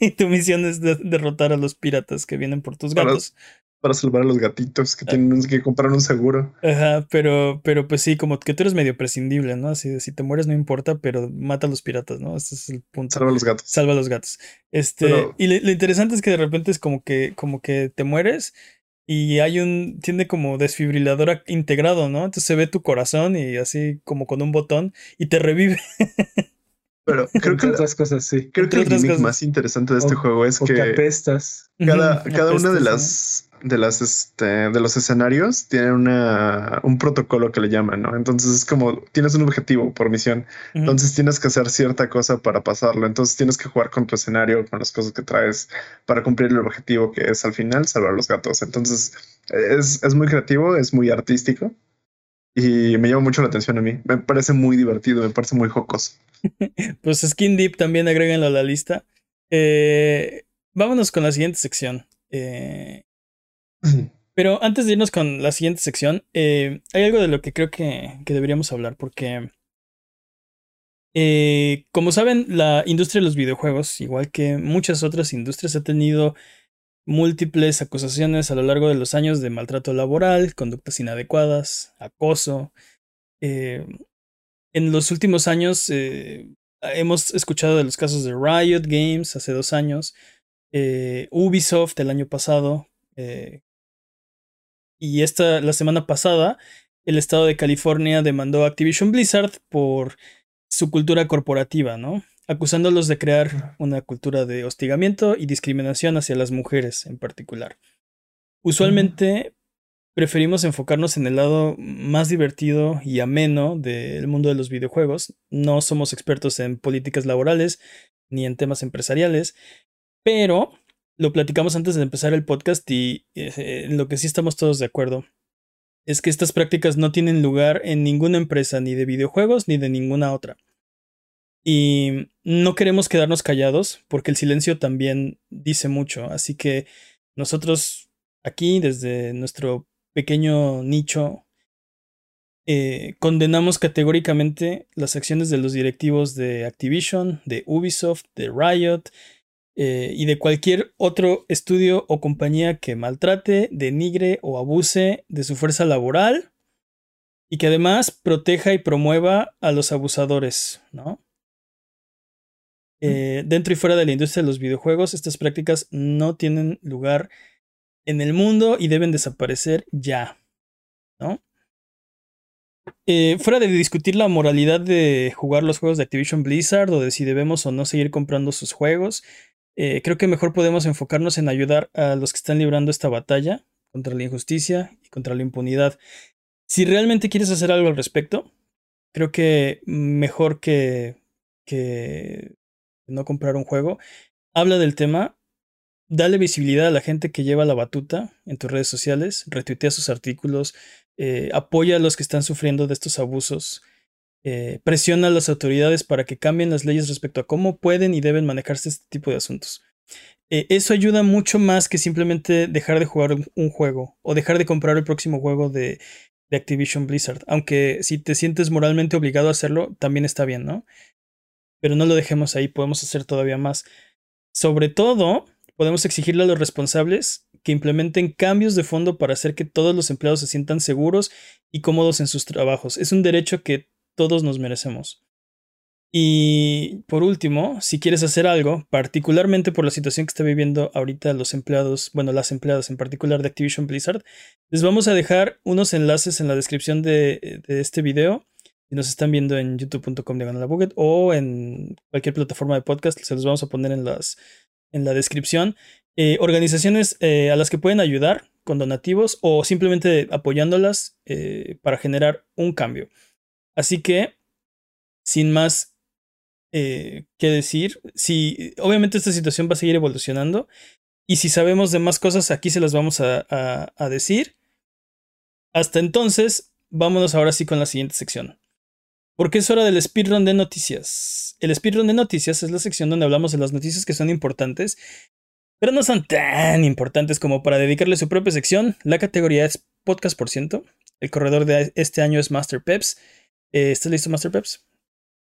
y tu misión es derrotar a los piratas que vienen por tus gatos para salvar a los gatitos que ah. tienen que comprar un seguro. Ajá, pero, pero pues sí, como que tú eres medio prescindible, ¿no? Así de si te mueres no importa, pero mata a los piratas, ¿no? Ese es el punto. Salva a los gatos. Salva a los gatos. Este, y lo, interesante es que de repente es como que, como que te mueres y hay un, tiene como desfibrilador integrado, ¿no? Entonces se ve tu corazón y así como con un botón y te revive. Pero creo que otras cosas, sí. Creo que el gimmick más interesante de este juego es que, apestas. cada, cada una de las de las este, de los escenarios tienen una, un protocolo que le llaman, ¿no? Entonces es como tienes un objetivo por misión, entonces tienes que hacer cierta cosa para pasarlo, entonces tienes que jugar con tu escenario, con las cosas que traes para cumplir el objetivo que es al final salvar a los gatos. Entonces es, es muy creativo, es muy artístico y me llama mucho la atención a mí. Me parece muy divertido, me parece muy jocoso. pues Skin Deep también agréguenlo a la lista. Eh, vámonos con la siguiente sección. Eh, pero antes de irnos con la siguiente sección, eh, hay algo de lo que creo que, deberíamos hablar, porque eh, como saben, la industria de los videojuegos, igual que muchas otras industrias, ha tenido múltiples acusaciones a lo largo de los años de maltrato laboral, conductas inadecuadas, acoso. Eh, en los últimos años hemos escuchado de los casos de Riot Games hace dos años, Ubisoft el año pasado, y esta, la semana pasada, el estado de California demandó a Activision Blizzard por su cultura corporativa, ¿no? Acusándolos de crear una cultura de hostigamiento y discriminación hacia las mujeres en particular. Usualmente preferimos enfocarnos en el lado más divertido y ameno del mundo de los videojuegos. No somos expertos en políticas laborales ni en temas empresariales, pero lo platicamos antes de empezar el podcast y eh, en lo que sí estamos todos de acuerdo es que estas prácticas no tienen lugar en ninguna empresa, ni de videojuegos, ni de ninguna otra. Y no queremos quedarnos callados, porque el silencio también dice mucho. Así que nosotros aquí, desde nuestro pequeño nicho, eh, condenamos categóricamente las acciones de los directivos de Activision, de Ubisoft, de Riot, eh, y de cualquier otro estudio o compañía que maltrate, denigre o abuse de su fuerza laboral y que además proteja y promueva a los abusadores, ¿no? Eh, dentro y fuera de la industria de los videojuegos, estas prácticas no tienen lugar en el mundo y deben desaparecer ya, ¿no? Eh, fuera de discutir la moralidad de jugar los juegos de Activision Blizzard o de si debemos o no seguir comprando sus juegos, eh, creo que mejor podemos enfocarnos en ayudar a los que están librando esta batalla contra la injusticia y contra la impunidad. Si realmente quieres hacer algo al respecto, creo que mejor que, que no comprar un juego, habla del tema, dale visibilidad a la gente que lleva la batuta en tus redes sociales, retuitea sus artículos, eh, apoya a los que están sufriendo de estos abusos eh, presiona a las autoridades para que cambien las leyes respecto a cómo pueden y deben manejarse este tipo de asuntos. Eh, eso ayuda mucho más que simplemente dejar de jugar un juego o dejar de comprar el próximo juego de, de Activision Blizzard. Aunque si te sientes moralmente obligado a hacerlo, también está bien, ¿no? Pero no lo dejemos ahí, podemos hacer todavía más. Sobre todo, podemos exigirle a los responsables que implementen cambios de fondo para hacer que todos los empleados se sientan seguros y cómodos en sus trabajos. Es un derecho que todos nos merecemos. Y por último, si quieres hacer algo, particularmente por la situación que está viviendo ahorita los empleados, bueno, las empleadas en particular de Activision Blizzard, les vamos a dejar unos enlaces en la descripción de, este video Si nos están viendo en youtube.com de la o en cualquier plataforma de podcast, se los vamos a poner en, las, en la descripción. Eh, organizaciones eh, a las que pueden ayudar con donativos o simplemente apoyándolas eh, para generar un cambio. Así que, sin más que decir, si obviamente esta situación va a seguir evolucionando y si sabemos de más cosas, aquí se las vamos a, a decir. Hasta entonces, vámonos ahora sí con la siguiente sección. Porque es hora del speedrun de noticias. El speedrun de noticias es la sección donde hablamos de las noticias que son importantes pero no son tan importantes como para dedicarle su propia sección. La categoría es podcast por ciento. El corredor de este año es Master Peps. Eh, ¿Estás listo, Master Peps?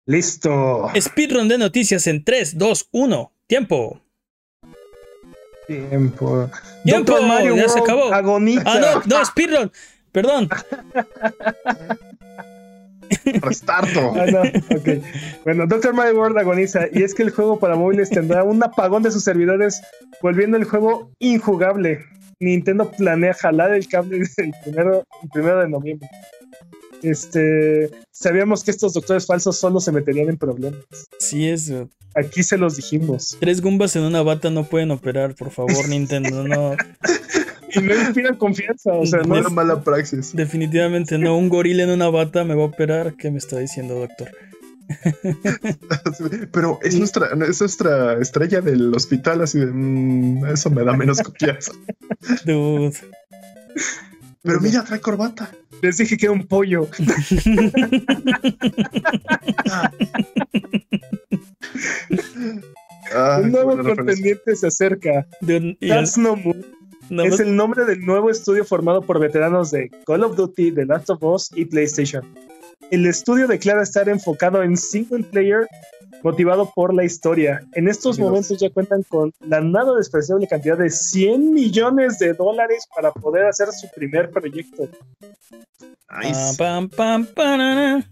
Listo. Speedrun de noticias en 3, 2, 1. Tiempo. Tiempo. Tiempo. Mario ya se acabó. Agoniza. Ah, no, no, speedrun. Perdón. Restarto. Ah, no. okay. Bueno, Doctor Mario World agoniza y es que el juego para móviles tendrá un apagón de sus servidores, volviendo el juego injugable. Nintendo planea jalar el cable el primero, el primero de noviembre. Este, sabíamos que estos doctores falsos solo se meterían en problemas. Sí, es. Aquí se los dijimos. Tres Gumbas en una bata no pueden operar, por favor, Nintendo, no. Y no inspiran confianza. O sea, no es mala praxis. Definitivamente no. Un gorila en una bata me va a operar. ¿Qué me está diciendo, doctor? Pero es nuestra, es nuestra estrella del hospital, así de mm, eso me da menos confianza. Dude. Pero mira, trae corbata. Les dije que era un pollo. Ah, un nuevo contendiente se acerca. Dude, y That's no More no es el nombre del nuevo estudio formado por veteranos de Call of Duty, The Last of Us y PlayStation. El estudio declara estar enfocado en single player motivado por la historia. En estos Dios. momentos ya cuentan con la nada despreciable cantidad de 100 millones de dólares para poder hacer su primer proyecto. Nice. Pam, pam, panana.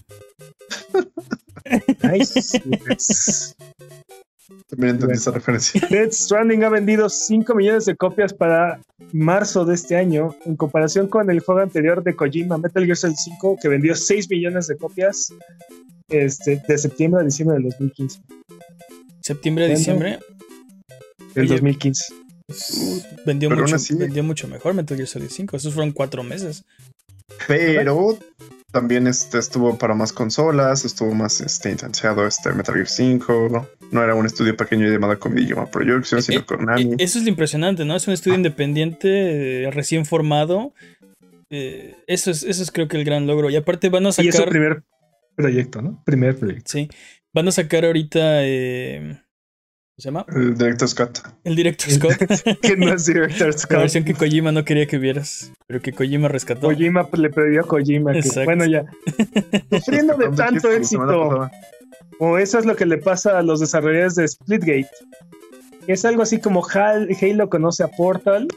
Nice. También entendí esa referencia. Death Stranding ha vendido 5 millones de copias para marzo de este año, en comparación con el juego anterior de Kojima, Metal Gear Solid 5, que vendió 6 millones de copias este, de septiembre a diciembre del 2015. Septiembre, Bueno. diciembre. Del Oye, 2015. pues, vendió, Pero aún mucho, así- vendió mucho mejor Metal Gear Solid 5. Esos fueron cuatro meses. Pero también este, estuvo para más consolas, estuvo más este, intensiado este Metal Gear 5. No era un estudio pequeño llamado Kojima Productions, Eh, sino Konami. Eh, Eso es lo impresionante, ¿no? Es un estudio independiente, eh, recién formado. Eh, eso, es, eso es creo que el gran logro. Y aparte van a Y es su sacar. primer proyecto, ¿no? Primer proyecto. Sí. Van a sacar ahorita. ¿Cómo se llama? El director Scott. El Director Scott. que no es Director La Scott. versión que Kojima no quería que vieras. Pero que Kojima rescató. Kojima le previó a Kojima. que- Exacto. bueno, ya. Sufriendo de ¿Dónde tanto la éxito. O eso es lo que le pasa a los desarrolladores de Splitgate. Es algo así como Hal- Halo conoce a Portal,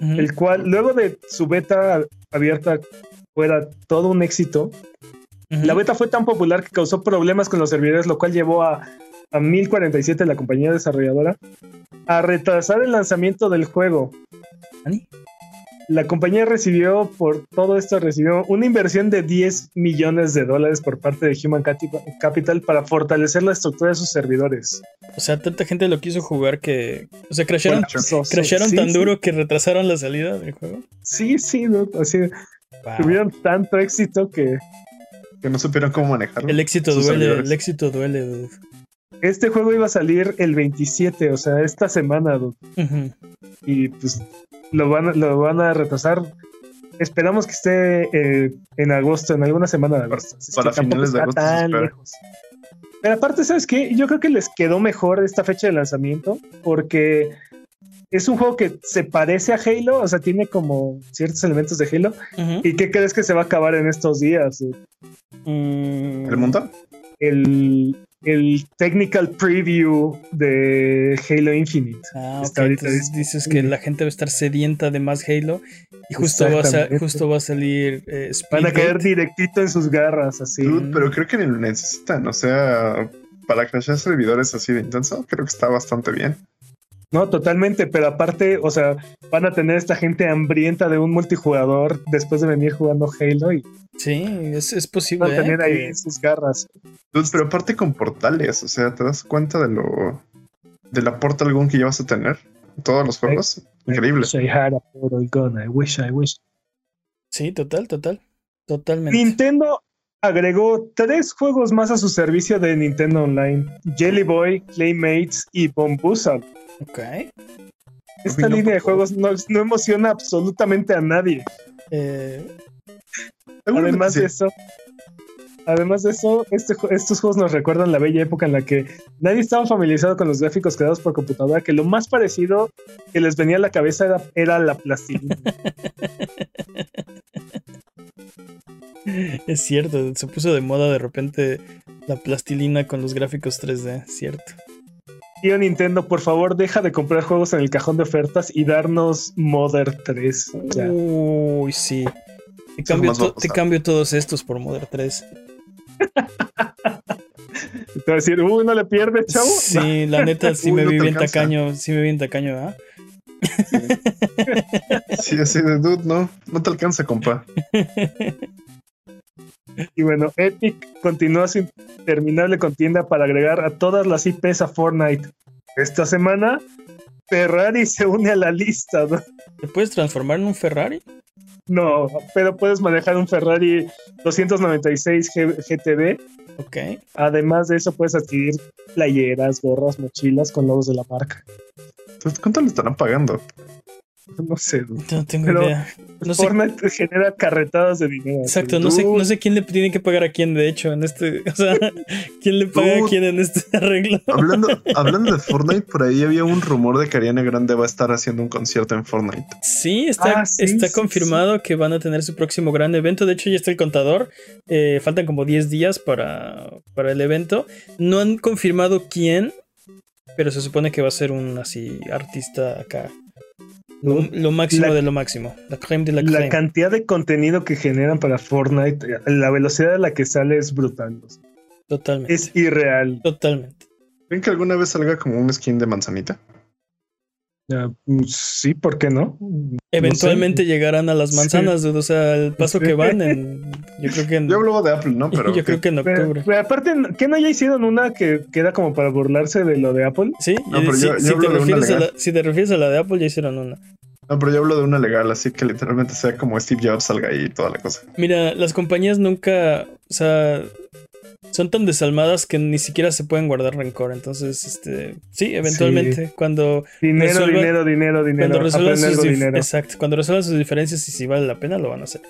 el cual luego de su beta abierta fuera todo un éxito. La beta fue tan popular que causó problemas con los servidores, lo cual llevó a, a 1047, la compañía desarrolladora, a retrasar el lanzamiento del juego. ¿Ani? La compañía recibió, por todo esto, recibió una inversión de 10 millones de dólares por parte de Human Capital para fortalecer la estructura de sus servidores. O sea, tanta gente lo quiso jugar que. O sea, crasharon, Colapsó. crasharon Sí, tan sí. duro que retrasaron la salida del juego. Sí, sí, ¿no? así Wow. tuvieron tanto éxito que Que no supieron cómo manejarlo. El éxito duele, servidores. el éxito duele, dude. Este juego iba a salir el 27, o sea, esta semana, y pues lo van, a- lo van a retrasar. Esperamos que esté eh, en agosto, en alguna semana de agosto. Para finales de agosto se tan espera. lejos. Pero aparte, ¿sabes qué? Yo creo que les quedó mejor esta fecha de lanzamiento porque es un juego que se parece a Halo, o sea, tiene como ciertos elementos de Halo. ¿Y qué crees que se va a acabar en estos días? Mm, ¿El mundo? El, el technical preview de Halo Infinite. Ah, ok. Está ahorita Entonces dices que la gente va a estar sedienta de más Halo y justo, va a, justo va a salir eh, Van a caer directito en sus garras, así. Dude, pero creo que ni lo necesitan. O sea, para crashar servidores así de intenso, creo que está bastante bien. No, totalmente, pero aparte, o sea, van a tener esta gente hambrienta de un multijugador después de venir jugando Halo y Sí, es, es posible. van a tener ¿eh? ahí que- sus garras. Pero aparte con portales, o sea, ¿te das cuenta de lo del aporte algún que ya vas a tener en todos los juegos? Increíble. I wish I had a portal gun, I wish, I wish. Sí, total, total. Totalmente. Nintendo agregó tres juegos más a su servicio de Nintendo Online: Jelly Boy, Playmates y Bombusa. Ok. Esta no, línea de juegos no, no emociona absolutamente a nadie. Eh, Además sí. de eso, además de eso, este estos juegos nos recuerdan la bella época en la que nadie estaba familiarizado con los gráficos creados por computadora, que lo más parecido que les venía a la cabeza era, era la plastilina. es cierto, se puso de moda de repente la plastilina con los gráficos 3D, cierto. Tío Nintendo, por favor, deja de comprar juegos en el cajón de ofertas y darnos Mother 3. Ya. Uy, sí. Te cambio, te todos estos por Modern 3. Te va a decir, uy, no le pierdes, chavo. Sí, la neta sí Uy, me no vi bien alcanza. tacaño, sí me vi bien tacaño, ¿ah? Sí, así de dude, no, no te alcanza, compa. Y bueno, Epic continúa su interminable contienda para agregar a todas las IPs a Fortnite. Esta semana, Ferrari se une a la lista. ¿no? ¿Te puedes transformar en un Ferrari? No, pero puedes manejar un Ferrari 296 G- GTB. Ok. Además de eso, puedes adquirir playeras, gorras, mochilas con logos de la marca. Entonces, ¿Cuánto le estarán pagando? No sé. dude. No tengo Pero- idea. No sé, Fortnite genera carretadas de dinero. exacto, no sé, no sé quién le tiene que pagar a quién, de hecho, en este. O sea, quién le paga a quién en este arreglo. Hablando, hablando de Fortnite, por ahí había un rumor de que Ariana Grande va a estar haciendo un concierto en Fortnite. Sí, está, Ah, sí, está sí, confirmado que van a tener su próximo gran evento. De hecho, ya está el contador. Eh, faltan como 10 días para, para el evento. No han confirmado quién, pero se supone que va a ser un así artista acá. Lo, lo máximo La- de lo máximo. La creme de la cantidad de contenido que generan para Fortnite, la velocidad a la que sale es brutal. Totalmente. Es irreal. Totalmente. ¿Ven que alguna vez salga como un skin de manzanita? Mm, sí, ¿por qué no? No Eventualmente llegarán a las manzanas, o sea, el paso Sí. que van en. Yo creo que en. Yo hablaba de Apple, ¿no? Pero yo creo que en octubre. pero aparte, ¿qué no ya hicieron una que queda como para burlarse de lo de Apple? Sí, No, pero si, yo- yo si te hablo refieres a la, si te refieres a la de Apple, ya hicieron una. No, pero yo hablo de una legal, así que literalmente sea como Steve Jobs salga ahí y toda la cosa. Mira, las compañías nunca, o sea, son tan desalmadas que ni siquiera se pueden guardar rencor. Entonces, este, sí, eventualmente, cuando, Dinero, Resuelva- dinero, dinero, dinero. cuando resuelvan sus dinero. exacto, cuando resuelvan sus diferencias y si vale la pena, lo van a hacer.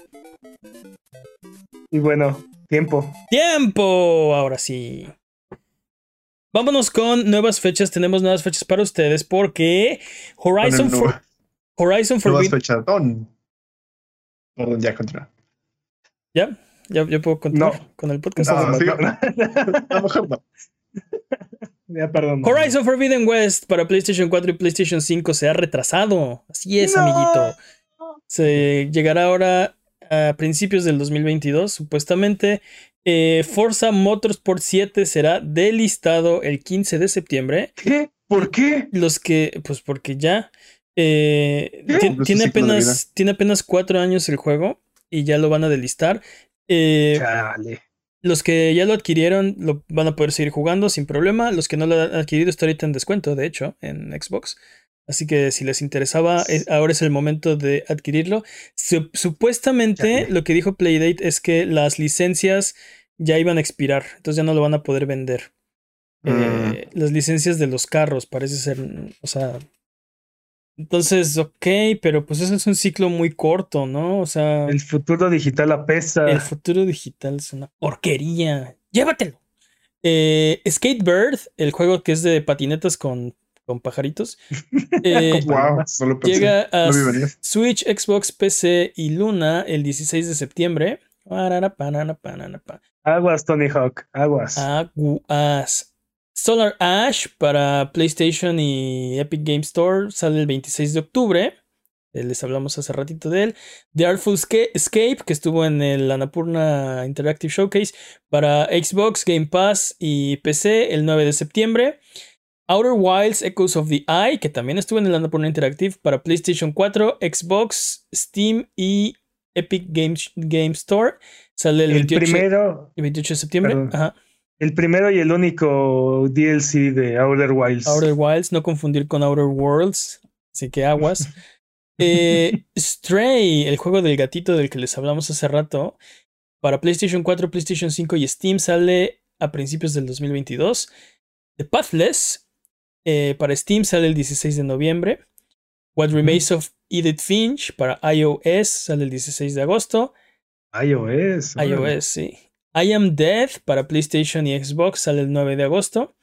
Y bueno, tiempo. ¡Tiempo! Ahora sí. Vámonos con nuevas fechas. Tenemos nuevas fechas para ustedes porque Horizon, Ponen for, Horizon nuevas Forbidden. fechas. Oh, Perdón, ya continúa. ¿Ya? ¿Ya, ya puedo continuar No. con el podcast? No, sí. no, no. A lo mejor no. ya, perdón. Horizon Forbidden West para PlayStation 4 y PlayStation 5 se ha retrasado. Así es, amiguito. Se llegará ahora a principios del 2022, supuestamente. Eh, Forza Motorsport 7 será delistado el 15 de septiembre. ¿Qué? ¿Por qué? Los que, pues porque ya. eh, su tiene, apenas, tiene apenas cuatro años el juego y ya lo van a delistar. Eh, Chale. los que ya lo adquirieron lo van a poder seguir jugando sin problema. Los que no lo han adquirido está ahorita en descuento, de hecho, en Xbox. Así que si les interesaba, es- ahora es el momento de adquirirlo. Sup- supuestamente Chale. lo que dijo Playdate es que las licencias ya iban a expirar, entonces ya no lo van a poder vender. Eh, las licencias de los carros, parece ser, o sea... Entonces, ok, pero pues eso es un ciclo muy corto, ¿no? O sea... El futuro digital apesta. El futuro digital es una porquería. Llévatelo. Eh, Skatebird, el juego que es de patinetas con, con pajaritos, eh, Wow, no lo pensé. llega a No. Switch, Xbox, PC y Luna el 16 de septiembre. Aguas, Tony Hawk. Aguas. Aguas. Solar Ash para PlayStation y Epic Game Store sale el 26 de octubre. Eh, Les hablamos hace ratito de él. The Artful Sca- Escape, que estuvo en el Annapurna Interactive Showcase para Xbox, Game Pass y PC el 9 de septiembre. Outer Wilds Echoes of the Eye, que también estuvo en el Annapurna Interactive para PlayStation 4, Xbox, Steam y Epic Games Game Store. Sale el, El 28, primero, el 28 de septiembre. Perdón. Ajá. El primero y el único DLC de Outer Wilds. Outer Wilds, no confundir con Outer Worlds, así que aguas. Eh, Stray, el juego del gatito del que les hablamos hace rato, para PlayStation 4, PlayStation 5 y Steam sale a principios del 2022. The Pathless, eh, para Steam sale el 16 de noviembre. What Remains of Edith Finch para iOS sale el 16 de agosto. iOS. iOS, sí. I Am Dead para PlayStation y Xbox sale el 9 de agosto.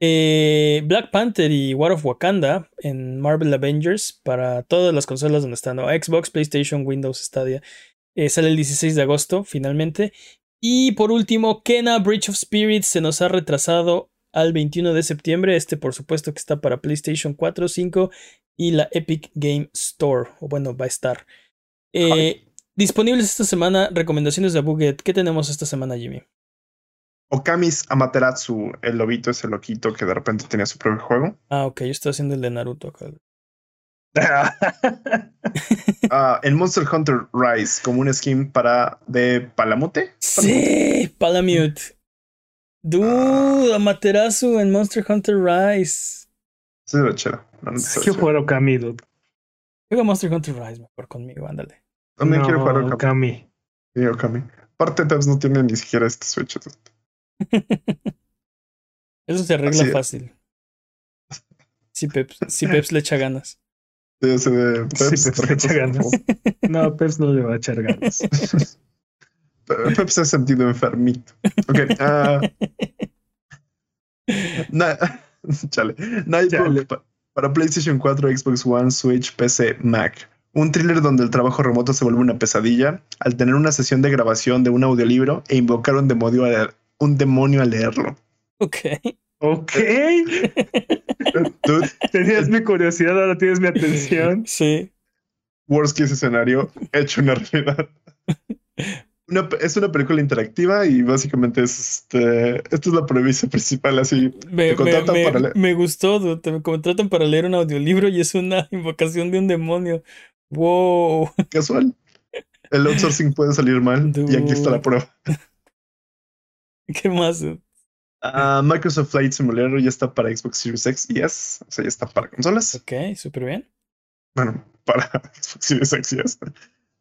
Eh, Black Panther y War of Wakanda en Marvel Avengers para todas las consolas donde están. Xbox, PlayStation, Windows, Stadia. Eh, sale el 16 de agosto, finalmente. Y por último, Kena Bridge of Spirits se nos ha retrasado al 21 de septiembre. Este, por supuesto, que está para PlayStation 4, 5 y la Epic Game Store. O bueno, va a estar. Eh, disponibles esta semana, recomendaciones de Buget. ¿Qué tenemos esta semana, Jimmy? Okamis Amaterasu, el lobito, ese loquito que de repente tenía su propio juego. Ah, ok, yo estoy haciendo el de Naruto acá. Ah, el Monster Hunter Rise, como un skin para de Palamute. Sí, Palamute. Dude, Amaterasu en Monster Hunter Rise. Sí, está Hay que chido. jugar Okami, dude. Juega Monster Hunter Rise mejor conmigo, ándale. También No, quiero jugar Okami. Okami. Sí, Okami. Aparte, Peps no tiene ni siquiera este Switch. Eso se arregla Así es. fácil. Si Peps, si Peps le echa ganas. Sí, ese de Sí, Peps, Peps le echa ganas. No, Peps no le va a echar ganas. Pe- Peps se ha sentido enfermito. Ok. na- chale. Nightbook Chale. pa- para PlayStation 4, Xbox One, Switch, PC, Mac. Un thriller donde el trabajo remoto se vuelve una pesadilla al tener una sesión de grabación de un audiolibro e invocar un demonio a, leer- un demonio a leerlo. Ok. Ok. Dude, Tenías mi curiosidad, ahora tienes mi atención. Sí. worst case escenario hecho una realidad. Una es una película interactiva y básicamente es este. Esta es la premisa principal, así. Me, Te contratan me- para me- leer. me gustó, dude. Te me contratan para leer un audiolibro y es una invocación de un demonio. Wow. Casual. El outsourcing puede salir mal y aquí está la prueba. ¿Qué más? Ah, Microsoft Flight Simulator ya está para Xbox Series X y S, o sea, ya está para consolas. Ok, súper bien. Bueno, para Xbox Series X y S.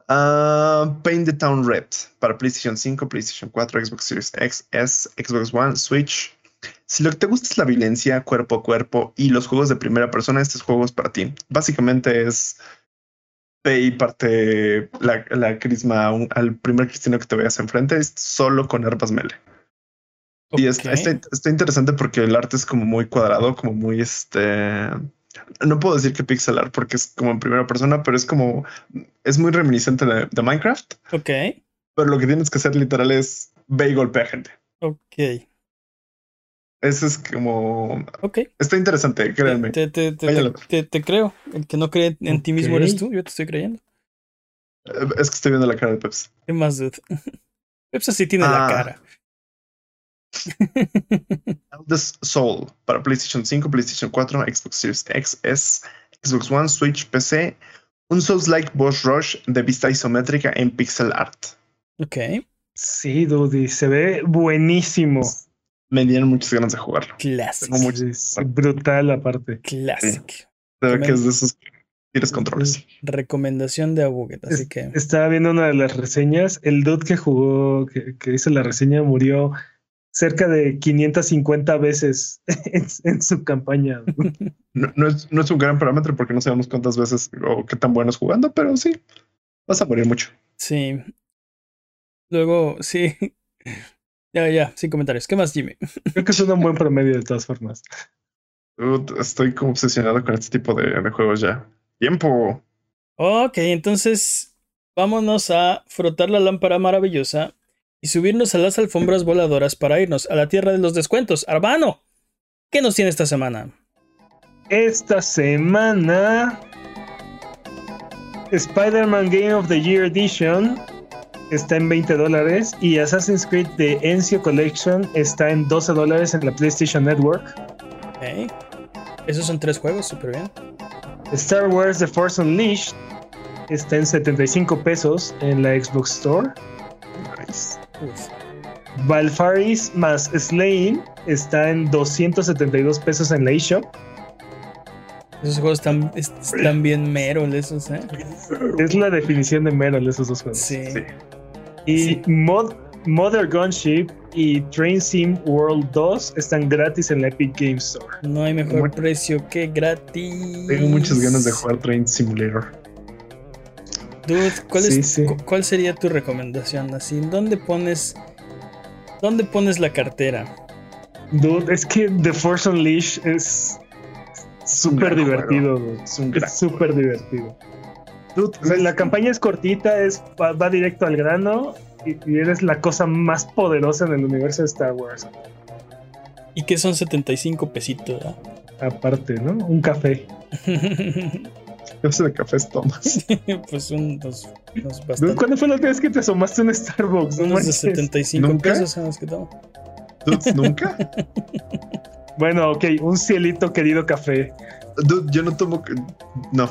Ah, Paint the Town Red para PlayStation 5, PlayStation 4, Xbox Series X, S, Xbox One, Switch. Si lo que te gusta es la violencia cuerpo a cuerpo y los juegos de primera persona, este juego es para ti. Básicamente es ve y parte la, la crisma un- al primer cristiano que te veas enfrente, es solo con armas melee. Y está, está, está interesante porque el arte es como muy cuadrado, como muy este. No puedo decir que pixel art porque es como en primera persona, pero es como. Es muy reminiscente de, de Minecraft. Ok. Pero lo que tienes que hacer literal es ve y golpea gente. Ok. Eso es como. Ok. Está interesante, créanme. Te, te, te, Váyalo. te- te- te creo. El que no cree en ti mismo eres tú. Yo te estoy creyendo. Eh, Es que estoy viendo la cara de Peps. ¿Qué más, dude? Peps así tiene la Ah. cara. Eldest Soul para PlayStation 5, PlayStation 4, Xbox Series X, S, Xbox One, Switch, PC. Un Souls-like boss rush de vista isométrica en pixel art. ok. Sí, Dudy, se ve buenísimo. Me dieron muchas ganas de jugarlo. Es brutal aparte. Classic. Se ve Tomen- que es de esos tienes controles. Recomendación de Abuget. Así Es- que. Estaba viendo una de las reseñas. El dude que jugó, que, que hizo la reseña, murió cerca de 550 veces en, en su campaña. No, no es, no es un gran parámetro porque no sabemos cuántas veces o qué tan bueno es jugando, pero sí, vas a morir mucho. Sí. Luego, sí. Ya, ya, sin comentarios. ¿Qué más, Jimmy? Creo que es un buen promedio de todas formas. Estoy como obsesionado con este tipo de, de juegos ya. Tiempo. Ok, entonces vámonos a frotar la lámpara maravillosa y subirnos a las alfombras voladoras para irnos a la tierra de los descuentos. Arbano, ¿qué nos tiene esta semana? Esta semana, Spider-Man Game of the Year Edition está en 20 dólares y Assassin's Creed The Ezio Collection está en 12 dólares en la PlayStation Network. Ok. Esos son tres juegos, súper bien. Star Wars The Force Unleashed está en 75 pesos en la Xbox Store. Nice. Uf. Valfaris más Slain está en 272 pesos en la eShop. Esos juegos están, est- están bien merol, esos, ¿eh? Es la definición de Merol esos dos juegos. Sí. Sí. Y Sí. Mod- Mother Gunship y Train Sim World 2 están gratis en la Epic Game Store. No hay mejor Muy- precio que gratis. Tengo muchas ganas de jugar Train Simulator. Dude, ¿cuál, Sí, es- sí. cu- ¿cuál sería tu recomendación? Así, ¿dónde pones, dónde pones la cartera? Dude, es que The Force Unleashed es súper divertido. Es súper divertido. Dude, O sea, la campaña es cortita, es, va, va directo al grano y, y eres la cosa más poderosa en el universo de Star Wars. ¿Y qué son 75 pesitos? Aparte, ¿no? Un café. Ese de café es Thomas. pues un, Dude, bastante. ¿Cuándo fue la última vez que te asomaste a un Starbucks? No Unos de manches. 75 ¿Nunca? pesos son los que tomo. Dude, nunca. Bueno, ok, un cielito querido café. Dude, yo no tomo. No.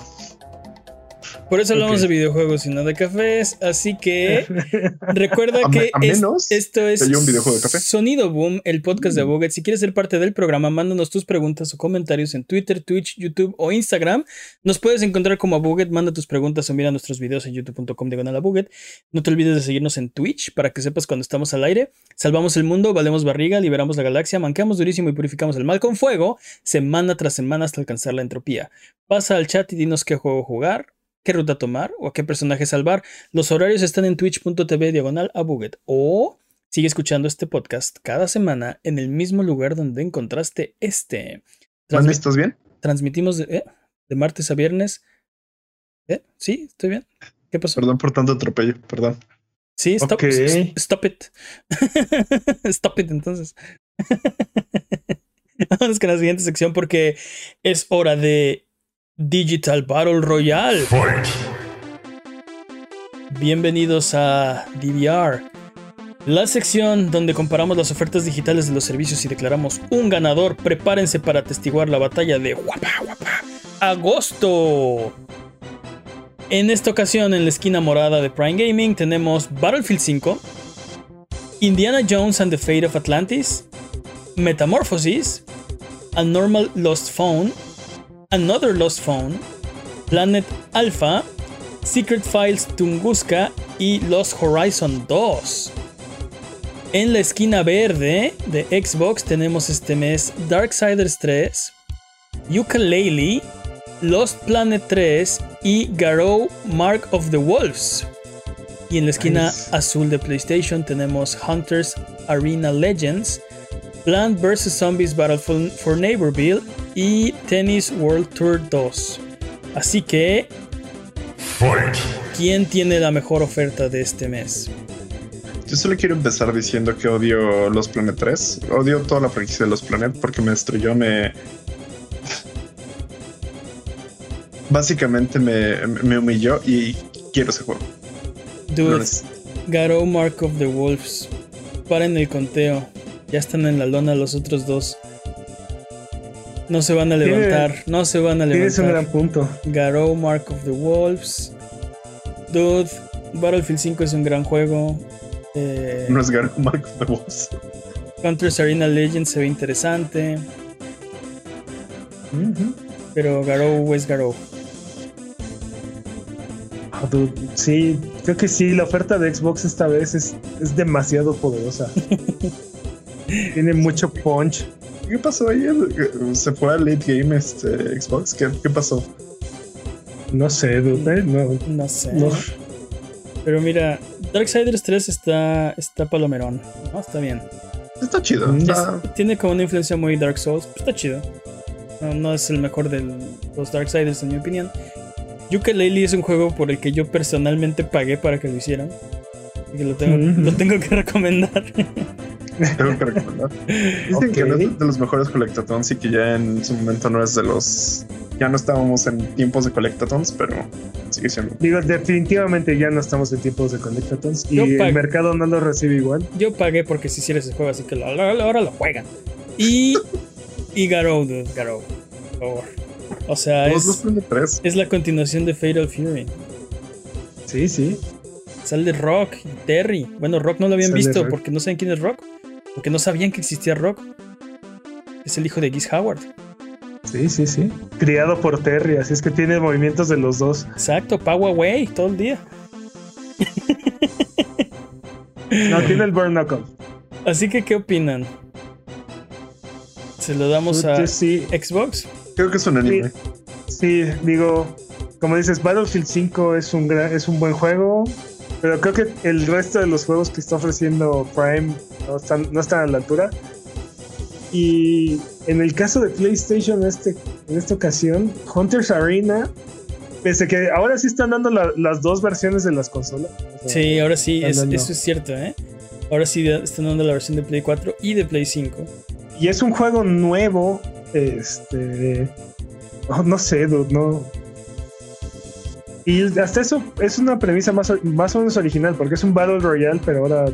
Por eso hablamos de videojuegos y no de cafés. Así que recuerda A me- que a es- menos esto es que haya un videojuego de café. Sonido Boom, el podcast de Buget. Si quieres ser parte del programa, mándanos tus preguntas o comentarios en Twitter, Twitch, YouTube o Instagram. Nos puedes encontrar como a Buget. Manda tus preguntas o mira nuestros videos en youtube.com diagonal a Buget. No te olvides de seguirnos en Twitch para que sepas cuando estamos al aire. Salvamos el mundo, valemos barriga, liberamos la galaxia, manqueamos durísimo y purificamos el mal con fuego, semana tras semana hasta alcanzar la entropía. Pasa al chat y dinos qué juego jugar, qué ruta tomar o a qué personaje salvar. Los horarios están en twitch.tv diagonal a Buget. O sigue escuchando este podcast cada semana en el mismo lugar donde encontraste este. Transmi- ¿estás bien? transmitimos de, ¿eh? de martes a viernes. ¿Eh? ¿Sí? ¿Estoy bien? ¿Qué pasó? Perdón por tanto atropello, perdón. Sí, stop, Ok. s- stop it. stop it, entonces. Vamos con la siguiente sección porque es hora de Digital Battle Royale. Bienvenidos a DVR, la sección donde comparamos las ofertas digitales de los servicios y declaramos un ganador. Prepárense para atestiguar la batalla de Guapa Guapa Agosto. En esta ocasión, en la esquina morada de Prime Gaming, tenemos Battlefield 5, Indiana Jones and the Fate of Atlantis, Metamorphosis, A Normal Lost Phone, Another Lost Phone, Planet Alpha, Secret Files Tunguska y Lost Horizon 2. En la esquina verde de Xbox tenemos este mes Darksiders 3, Yooka-Laylee, Lost Planet 3 y Garou Mark of the Wolves. Y en la esquina Nice. azul de PlayStation tenemos Hunters Arena Legends, Plant vs. Zombies Battle for Neighborville y Tennis World Tour 2. Así que, ¿quién tiene la mejor oferta de este mes? Yo solo quiero empezar diciendo que odio los Planet 3. Odio toda la franquicia de los Planet porque me destruyó, me. Básicamente me, me humilló y quiero ese juego. Dude, necesito. Garou Mark of the Wolves. Paren el conteo. Ya están en la lona los otros dos. No se van a Tiene- levantar. No se van a Tienes un gran levantar. punto. Garou Mark of the Wolves. Dude, Battlefield 5 es un gran juego. Eh, No es Garo Mark of the Wolves. Hunters Arena Legends se ve interesante. Pero Garou es Garou. Ah, dude, Sí, creo que sí, la oferta de Xbox esta vez es, es demasiado poderosa. Tiene mucho punch. ¿Qué pasó ahí? ¿Se fue al late game este Xbox? ¿Qué, qué pasó? No sé, dude, eh, no, No sé. no. Pero mira, Darksiders 3 está, está palomerón. ¿no? Está bien. Está chido. Mm, está- Es- tiene como una influencia muy Dark Souls. pero está chido. No, no es el mejor de los Darksiders, en mi opinión. Yooka-Laylee es un juego por el que yo personalmente pagué para que lo hicieran. Así que lo tengo, Mm. lo tengo que recomendar. Tengo que recomendar. Dicen que no es de los mejores colectatons y que ya en su momento no es de los. Ya no estábamos en tiempos de colectatons, pero sigue siendo. Digo, definitivamente ya no estamos en tiempos de Connectatons y el mercado no lo recibe igual. Yo pagué porque se hiciera ese juego, así que ahora lo juegan. Y Y Garou, dude, Garou. Por favor. O sea, es, es la continuación de Fatal Fury. Sí, sí. Sale Rock y Terry. Bueno, Rock no lo habían Sale visto Rock. porque no saben quién es Rock. Porque no sabían que existía Rock. Es el hijo de Giz Howard. Sí, sí, sí. Criado por Terry, así es que tiene movimientos de los dos. Exacto, Power Way todo el día. No, tiene el Burn Knuckle. Así que, ¿qué opinan? ¿Se lo damos a sí, Xbox? Creo que es un anime. sí, digo, como dices, Battlefield 5 es un, gran- es un buen juego, pero creo que el resto de los juegos que está ofreciendo Prime no están, no están a la altura. Y en el caso de PlayStation, este, en esta ocasión, Hunters Arena, pese que ahora sí están dando la- las dos versiones de las consolas. o sea, Sí, ahora sí, es- eso es cierto, ¿eh? Ahora sí están dando la versión de Play 4 y de Play 5. Y es un juego nuevo. Este. oh, no sé, dude, no. Y hasta eso es una premisa más, más o menos original, porque es un Battle Royale, pero ahora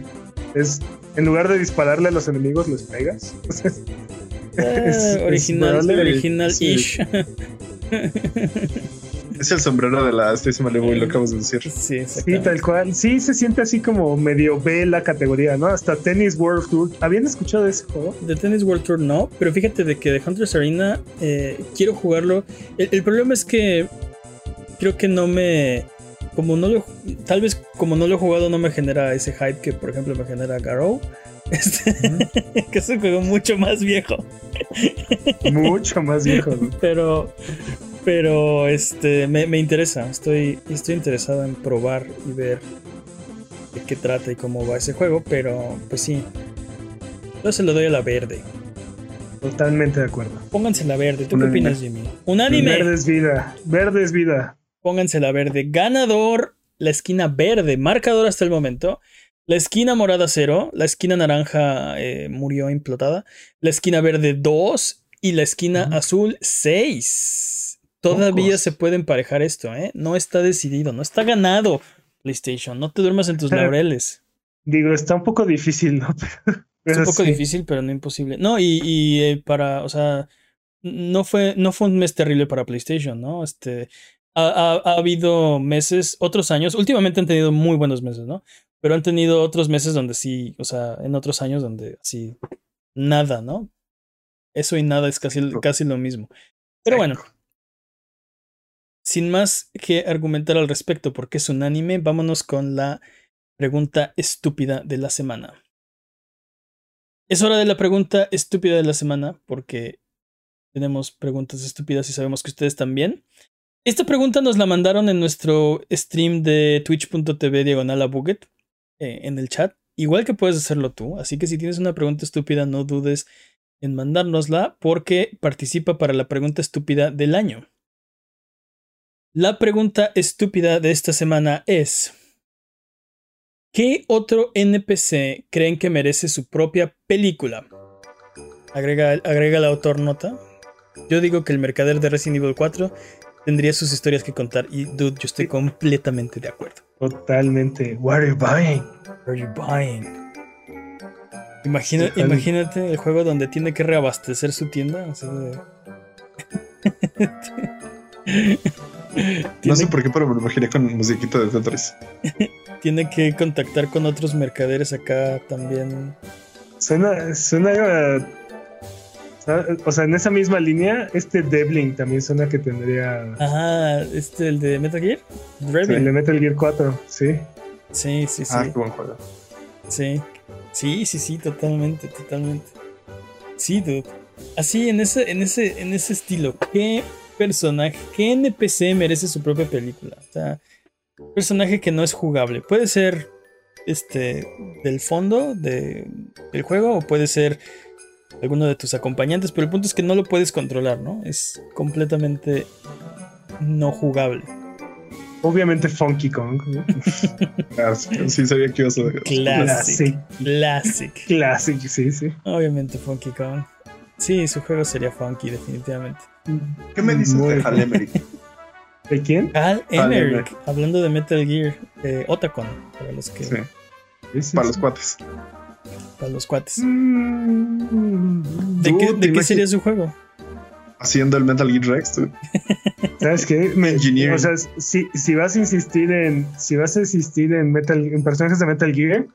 es. En lugar de dispararle a los enemigos, les pegas. Es- es original, original-ish. Es el sombrero de la Stacy Malibu y lo acabas de decir. sí, Sí, tal cual. Sí, se siente así como medio B la categoría, ¿no? Hasta Tennis World Tour. ¿Habían escuchado de ese juego? De Tennis World Tour no, pero fíjate de que de Hunters Arena eh, quiero jugarlo. El, el problema es que creo que no me. Como no lo. Tal vez como no lo he jugado, no me genera ese hype que, por ejemplo, me genera Garou. Este, que es un juego mucho más viejo. Mucho más viejo. Pero. Pero este. Me, me interesa. Estoy. Estoy interesado en probar y ver de qué trata y cómo va ese juego. Pero pues sí. Yo se lo doy a la verde. Totalmente de acuerdo. Pónganse la verde. ¿Tú qué opinas, Jimmy? Un anime. Verde es vida. Verde es vida. Pónganse la verde. Ganador, la esquina verde. Marcador hasta el momento. La esquina morada 0. La esquina naranja eh, murió implotada. La esquina verde 2. Y la esquina azul 6. Todavía se puede emparejar esto, ¿eh? No está decidido. No está ganado. PlayStation. No te duermas en tus laureles. Digo, está un poco difícil, ¿no? Es Pero un poco sí. difícil, pero no imposible. No, y, y, eh, para, o sea, no fue, no fue un mes terrible para PlayStation, ¿no? Este, ha, ha- ha habido meses, otros años, últimamente han tenido muy buenos meses, ¿no? Pero han tenido otros meses donde sí, o sea, en otros años donde sí, nada, ¿no? Eso y nada es casi, casi lo mismo. Pero bueno, sin más que argumentar al respecto porque es un anime, vámonos con la pregunta estúpida de la semana. Es hora de la pregunta estúpida de la semana porque tenemos preguntas estúpidas y sabemos que ustedes también. Esta pregunta nos la mandaron en nuestro stream de twitch.tv diagonal a Buget eh, en el chat. Igual que puedes hacerlo tú. Así que si tienes una pregunta estúpida, no dudes en mandárnosla porque participa para la pregunta estúpida del año. La pregunta estúpida de esta semana es: ¿Qué otro NPC creen que merece su propia película? Agrega, agrega el autor nota. Yo digo que el mercader de Resident Evil 4 tendría sus historias que contar y dude, yo estoy completamente de acuerdo. Totalmente. What are you buying? What are you buying? Imagina- imagínate el juego donde tiene que reabastecer su tienda. así de- No sé por qué, pero me lo imaginé con musiquita de Tetris. tiene que contactar con otros mercaderes acá también. Suena, suena. O sea, en esa misma línea, este Devling también suena que tendría. Ah, este, el de Metal Gear. el Draven. de Metal Gear 4, sí. Sí, sí, sí. Ah, qué buen juego. Sí. Sí, sí, sí, totalmente, totalmente. Sí, dude. Así, en ese, en ese, en ese estilo. ¿Qué personaje, qué NPC merece su propia película? O sea, un personaje que no es jugable. Puede ser este del fondo de, del juego o puede ser alguno de tus acompañantes, pero el punto es que no lo puedes controlar, ¿no? Es completamente no jugable. Obviamente Funky Kong. ¿no? Ah, sí, sabía que ibas a Classic. Classic. Classic. Classic, sí, sí. Obviamente Funky Kong. Sí, su juego sería funky, definitivamente. ¿Qué me dices Muy de. Hal Emmerich? ¿De quién? Al Al Emmerich, hablando de Metal Gear, eh, Otacon, para los que... Sí, Sí, sí, para sí. los cuates. Para los cuates. Mm, ¿De qué, de sería su juego? Haciendo el Metal Gear Rex. dude. ¿Sabes qué? Me- o sea, si, si vas a insistir en. Si vas a insistir en Metal, en personajes de Metal Gear,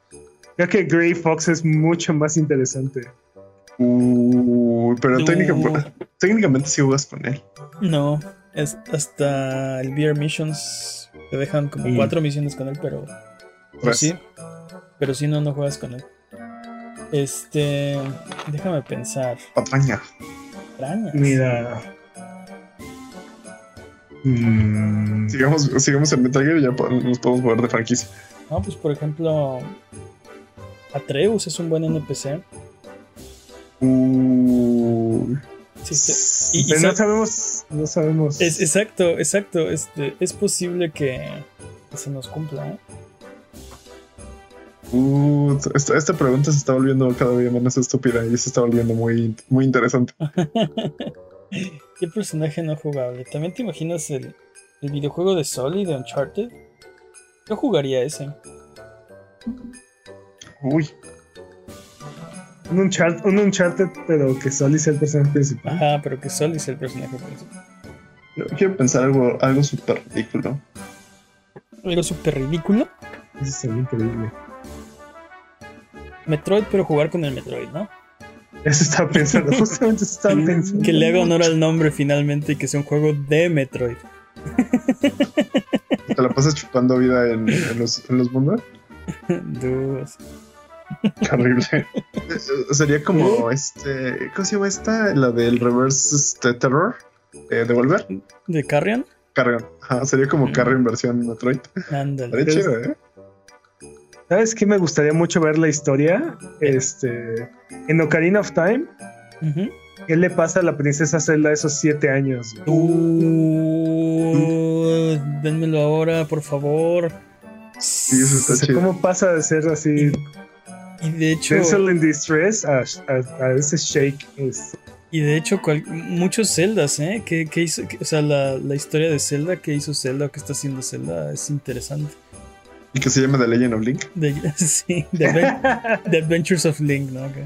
creo que Grey Fox es mucho más interesante. Uy, pero No. técnica- técnicamente sí jugas con él. No, es hasta el Beer Missions te dejan como Mm. cuatro misiones con él, pero, pero Pues, sí. Pero si no, no juegas con él. Este. Déjame pensar. Patraña. Extrañas. Mira. Mm, Sigamos, sigamos en Metal Gear y ya nos podemos mover de franquicia. No, pues por ejemplo. Atreus es un buen NPC. Uy. Sí. Y- y no sa- sabemos. No sabemos. Es, exacto, exacto. Este, es posible que, que se nos cumpla. ¿eh? Uh, esta, esta pregunta se está volviendo cada vez menos estúpida y se está volviendo muy, muy interesante. ¿Qué personaje no jugable? ¿También te imaginas el, el videojuego de Soli de Uncharted? Yo jugaría ese. Uy, Un, Unchart- un Uncharted, pero que Sully sea el personaje principal. Ajá, pero que Soli es el personaje principal. yo quiero pensar algo, algo súper ridículo. Algo súper ridículo. Eso sería increíble. Metroid, pero jugar con el Metroid, ¿no? Eso estaba pensando. Justamente eso estaba pensando. Que le haga honor al nombre finalmente y que sea un juego de Metroid. ¿Te la pasas chupando vida en, en los, en los mundos? Dudas. Horrible. Eh, eh, Sería como este. ¿Cómo se llama esta? La del reverse este, terror. Eh, ¿Devolver? ¿De Carrion? Carrion. Ajá, sería como Mm. Carrion versión Metroid. Ándale. Estaría chido, ¿eh? ¿Sabes qué? Me gustaría mucho ver la historia. Este. En Ocarina of Time. ¿qué le pasa a la princesa Zelda a esos siete años? Uh, dénmelo ahora, por favor. Sí, eso O sea, chido. ¿Cómo pasa de ser así Y de hecho, Denzel in Distress a, a- a ese Shake? Es, y de hecho cual- muchos Zeldas, ¿eh? Que, que hizo, o sea, la, la historia de Zelda, que hizo Zelda o que está haciendo Zelda, es interesante. Y que se llama The Legend of Link. De, sí, The, Adven- The Adventures of Link, ¿no? Ok.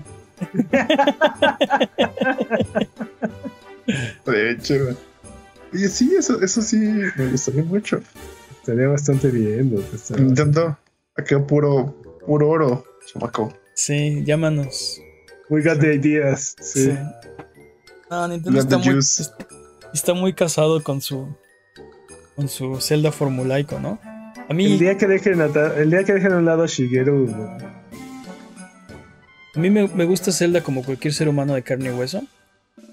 De hecho. Y sí, eso, eso sí me gustaría mucho. estaría bastante bien. estaría. Aquí puro, puro oro, chamaco. Sí, llámanos. We got the ideas. Sí. Sí. No, Nintendo Let está the muy, está muy casado con su con su Zelda formulaico, ¿no? A mí, El día que dejen el día que dejen a un lado a Shigeru, a mí me, me gusta Zelda como cualquier ser humano de carne y hueso,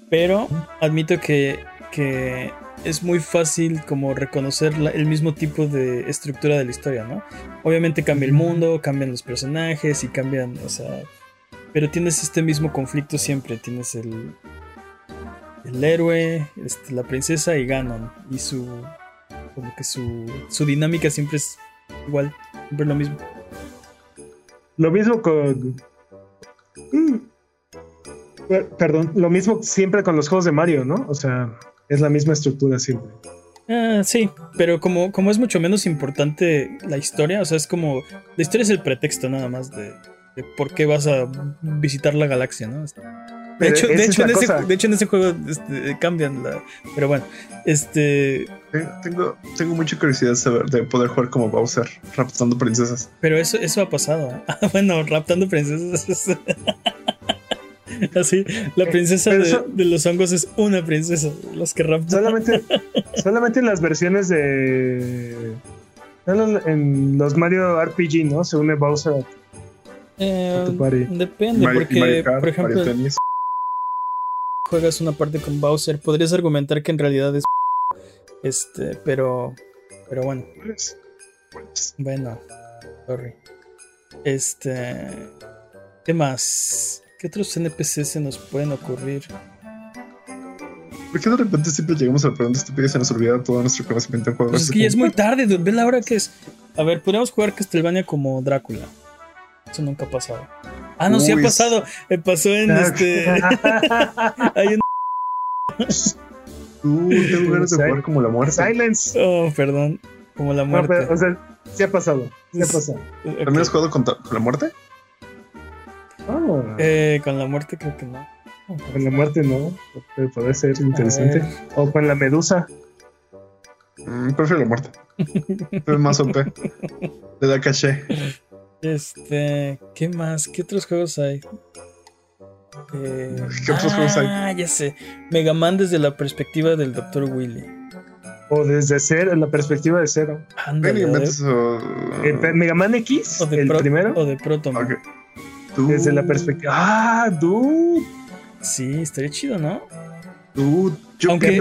pero admito que, que es muy fácil como reconocer la- el mismo tipo de estructura de la historia, ¿no? Obviamente cambia el mundo, cambian los personajes y cambian, o sea, pero tienes este mismo conflicto siempre, tienes el el héroe, este, la princesa y Ganon y su como que su su dinámica siempre es igual, siempre lo mismo. Lo mismo con. Mm. Per- Perdón, lo mismo siempre con los juegos de Mario, ¿no? O sea, es la misma estructura siempre. Ah, sí, pero como, como es mucho menos importante la historia, o sea, es como. La historia es el pretexto nada más de, de por qué vas a visitar la galaxia, ¿no? De hecho, de es hecho, en ese, de hecho, en ese juego este, cambian la. Pero bueno, este. Tengo, tengo, mucha curiosidad de saber de poder jugar como Bowser, raptando princesas. Pero eso, eso ha pasado. ¿eh? Ah, bueno, raptando princesas. Así, la princesa Pero de, eso- de los hongos es una princesa. Los que raptan. Solamente, solamente en las versiones de. En los Mario RPG, ¿no? Se une Bowser a Eh, tu party. depende, Mario- porque, Mario Kart, por ejemplo, Mario Tennis. Juegas una parte con Bowser, podrías argumentar que en realidad es este, pero pero bueno, Pues, pues, bueno, sorry. Este, ¿qué más? ¿Qué otros NPCs se nos pueden ocurrir? ¿Por qué de repente siempre llegamos a la pregunta estúpida y se nos olvida todo nuestro conocimiento en juegos? Pues es que ya es muy tarde, dude, ve la hora que es. A ver, podríamos jugar Castlevania como Drácula. Eso nunca ha pasado. Ah, no, sí ha pasado. Eh, pasó en este. Hay un- Uh, tengo ganas de jugar como la muerte. Silence. Oh, perdón. Como la No, muerte. pero, o sea, sí ha pasado. Sí ha pasado. ¿También has jugado con la muerte? Ah, Eh, con la muerte creo que no. con la muerte no, pero puede ser interesante. O con la medusa. Mm, prefiero la muerte. Es más OP. Le da caché. Este, ¿qué más? ¿Qué otros juegos hay? Eh, ¿Qué otros juegos hay? Ah, ya sé. Mega Man desde la perspectiva del Dr. Willy. O desde cero, en la perspectiva de cero. Ándale, o Pe- Mega Man X, o de el Pro- primero, O de Proto Man. Ok. Tú- desde la perspectiva. ¡Ah, dude! Sí, estaría chido, ¿no? tú- yo- Aunque-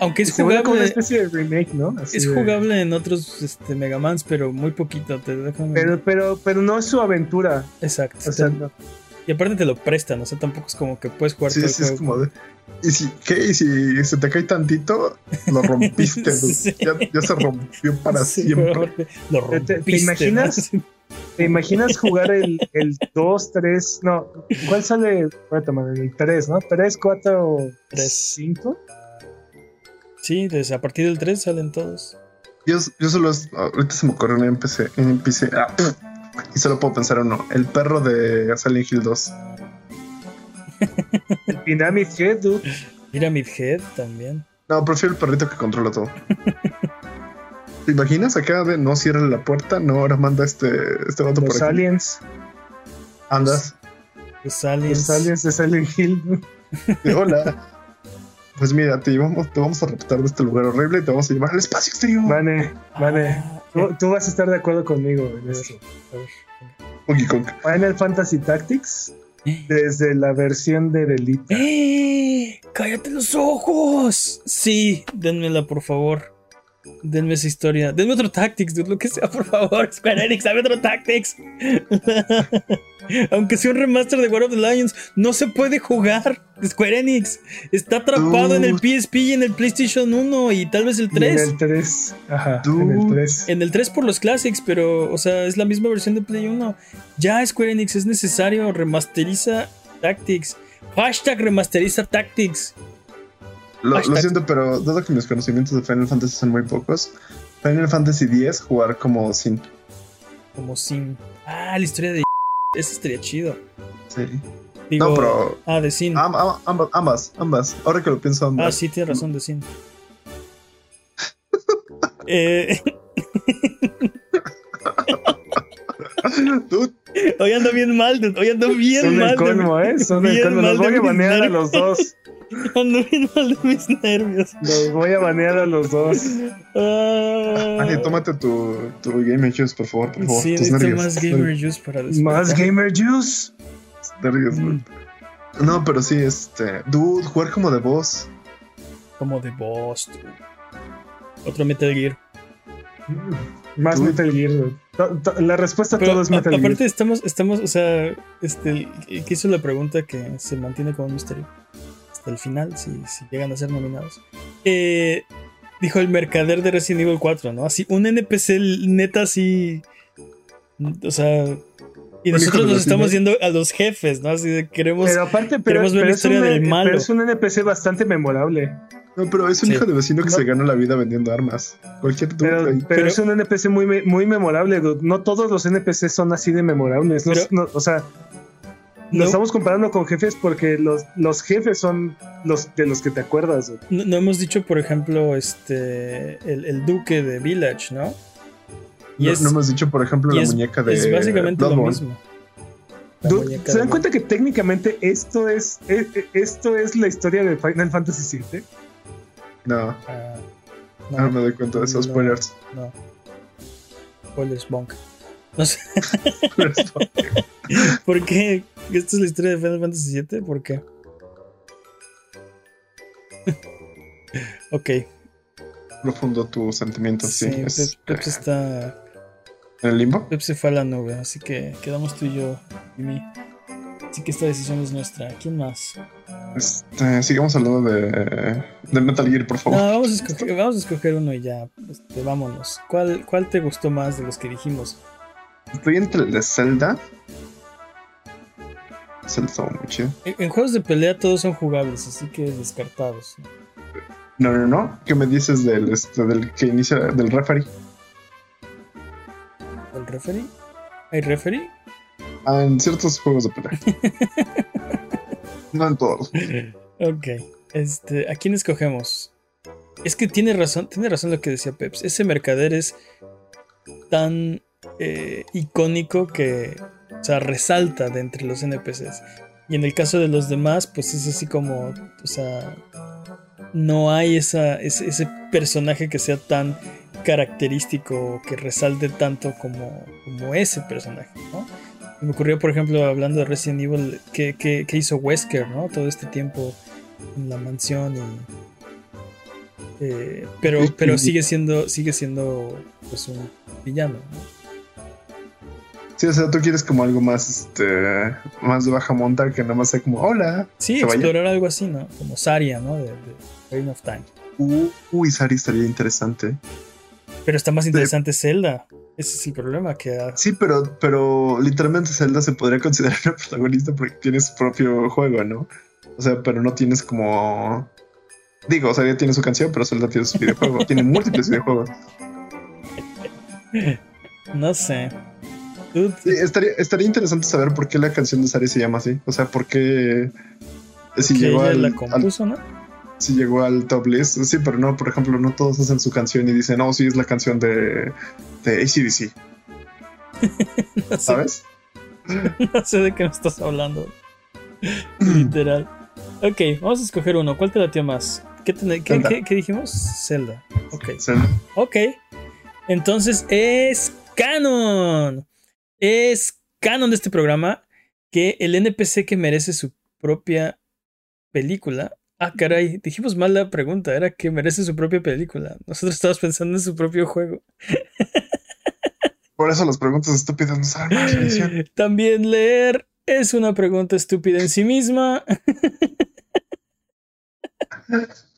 Aunque es vuelve como una jugable, especie de remake, ¿no? Así es de- jugable en otros este, Megamans, pero muy poquito. Te dejan. Pero, pero, pero no es su aventura. Exacto. O sea, Te- no. Y aparte te lo prestan, o sea, tampoco es como que puedes jugar Sí, todo el sí, es juego. como de. ¿Y si, qué? ¿Y si se te cae tantito? Lo rompiste. Sí. ya, ya se rompió para Sí, siempre. Lo ¿Te- te rompiste. imaginas? ¿no? ¿Te imaginas jugar el, el 2, 3? No, ¿cuál sale? Espérate, man, el 3, ¿no? 3, 4, Tres. 5. Sí, desde a partir del 3 salen todos. Yo, yo solo. es- Ahorita se me ocurrió en NPC. En NPC ah, y solo puedo pensar uno. El perro de Silent Hill 2. El Pyramid Head, dude. Pyramid Head también. No, prefiero el perrito que controla todo. ¿Te imaginas acá de no cierra la puerta? No, ahora manda este, este vato por Los aquí. aliens. Andas. Los aliens. Los aliens de Silent Hill. de, Hola. Pues mira, te, llevamos, te vamos a raptar de este lugar horrible y te vamos a llevar al espacio exterior. Vane, Vane. Ah, Tú, tú vas a estar de acuerdo conmigo en a ver, esto. a ver. Final Fantasy Tactics, desde la versión de Delita. ¡Eh! ¡Cállate los ojos! Sí, denmela, por favor. Denme esa historia. Denme otro Tactics, dude, lo que sea, por favor. Square Enix, dame otro Tactics. Aunque sea un remaster de War of the Lions, no se puede jugar. Square Enix está atrapado en el PSP y en el PlayStation 1 y tal vez el Y En 3. el 3. Ajá, en el Dude. 3. En el 3 por los Classics, pero, o sea, es la misma versión de Play 1. Ya Square Enix es necesario, remasteriza Tactics. Hashtag remasteriza Tactics. Lo, siento, pero dado que mis conocimientos de Final Fantasy son muy pocos, Final Fantasy X jugar como sin. Como Sin. Ah, la historia de. Ese estaría chido. Sí. Digo, no, pero Ah, de Sin. am- am- ambas, ambas, ambas. Ahora que lo pienso, Ah, ambas. sí, tienes razón, de Sin. eh, Dude, hoy ando bien mal, dude, hoy ando bien Son mal. el de- colmo, ¿eh? Son el colmo. mal Los voy a banear a los dos. Ando bien mal de mis nervios. Los voy a banear a los dos. Ah, Ani, tómate tu, tu Game Juice, por favor, por favor. sí, Tus necesito nervios. más Gamer Juice para despertar. Más Gamer Juice. Nervios, Mm. No, pero sí, este. Dude, jugar como de voz. Como de boss. dude. Otro Metal Gear. Más Tú- Metal Gear. La respuesta a Pero todo es a- Metal Gear. aparte estamos, estamos, o sea, este, el que hizo la pregunta que se mantiene como un misterio hasta el final, si, si llegan a ser nominados. Eh, dijo el mercader de Resident Evil 4, ¿no? Así, un NPC neta así, o sea, y nosotros nos estamos yendo a los jefes, ¿no? Así de queremos... Pero aparte, pero, queremos ver pero la es historia un, del malo. pero es un NPC bastante memorable. No, pero es un Sí. hijo de vecino que No. se gana la vida vendiendo armas. Cualquier Pero, pero, Pero- es un NPC muy, muy memorable. No todos los NPC son así de memorables. No- Pero- no, o sea, No. lo estamos comparando con jefes porque los, los jefes son los de los que te acuerdas. No, no hemos dicho, por ejemplo, este, el, el duque de Village, ¿no? Y No, es, no hemos dicho, por ejemplo, la es- muñeca de. es básicamente lo mismo. Dude, ¿Se dan cuenta que técnicamente esto es, e- e- esto es la historia de Final Fantasy VII? No, Ah, no me doy cuenta de esos No. spoilers. No. Spoilers bonk. No sé. ¿Por qué? ¿Esta es la historia de Final Fantasy VII? ¿Por qué? ok. Profundo tu sentimiento, sí. Sí, es- Pep, Pep se está. ¿En el limbo? Pep se fue a la nube, así que quedamos tú y yo y mí. Así que esta decisión es nuestra. ¿Quién más? Este, sigamos hablando de, de Metal Gear, por No, favor. vamos a escoger, vamos a escoger uno y ya. Este, vámonos. ¿Cuál, ¿Cuál te gustó más de los que dijimos? Estoy entre el de Zelda. Zelda estaba muy chido. En, en juegos de pelea todos son jugables, así que descartados. No, no, no. ¿Qué me dices del, este, del que inicia, del referee? ¿El referee? ¿Hay referee? Ah, en ciertos juegos de pelea. no en todos. Ok. Este, ¿a quién escogemos? Es que tiene razón, tiene razón lo que decía Peps. Ese mercader es tan eh, icónico que, o sea, resalta de entre los NPCs. Y en el caso de los demás, pues es así como, o sea, no hay esa, ese, ese personaje que sea tan característico, que resalte tanto como, como ese personaje, ¿no? Me ocurrió, por ejemplo, hablando de Resident Evil, que, que, que hizo Wesker, ¿no? Todo este tiempo en la mansión y eh, pero, pero sigue siendo, sigue siendo pues un villano. Sí, o sea, tú quieres como algo más, este, más de baja monta que nada más sea como hola. Sí, explorar algo así, ¿no? Como Saria, ¿no? De, Reign of Time. Uh, uy, Saria estaría interesante. Pero está más interesante Zelda. Ese es el problema que Sí, pero, pero literalmente Zelda se podría considerar una protagonista porque tiene su propio juego, ¿no? O sea, pero no tienes como Digo, o sea, ya tiene su canción, pero Zelda tiene su videojuego. tiene múltiples videojuegos. No sé. Estaría, interesante saber por qué la canción de Sari se llama así. O sea, por qué. Si llegó al, la compuso, ¿no? Si llegó al top list. Sí, pero no, por ejemplo, no todos hacen su canción y dicen, no, sí, es la canción de, de ACDC. ¿Sabes? no sé de qué me estás hablando. Literal. Ok, vamos a escoger uno. ¿Cuál te latió más? ¿Qué, dijimos? Zelda. Ok. Ok. Entonces es canon. Es canon de este programa que el NPC que merece su propia película. Ah, caray, dijimos mal la pregunta. Era que merece su propia película. Nosotros estábamos pensando en su propio juego. Por eso las preguntas estúpidas no saben más. También leer es una pregunta estúpida en sí misma.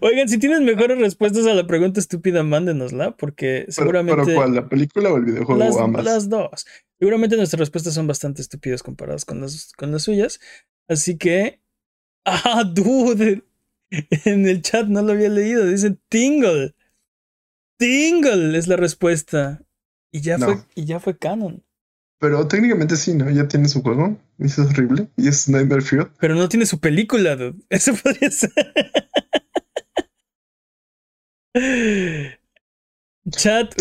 Oigan, si tienen mejores respuestas a la pregunta estúpida, mándenosla, porque seguramente. ¿Pero, cuál? ¿La película o el videojuego? Las, ambas? las dos. Seguramente nuestras respuestas son bastante estúpidas comparadas con las, con las suyas. Así que. ¡Ah, dude! En el chat no lo había leído. Dicen Tingle. Tingle es la respuesta. Y ya, fue, y ya fue canon. Pero técnicamente sí, ¿no? Ya tiene su juego. Y eso es horrible. Y es Nightmare Fuel. Pero no tiene su película, dude. Eso podría ser. Chat.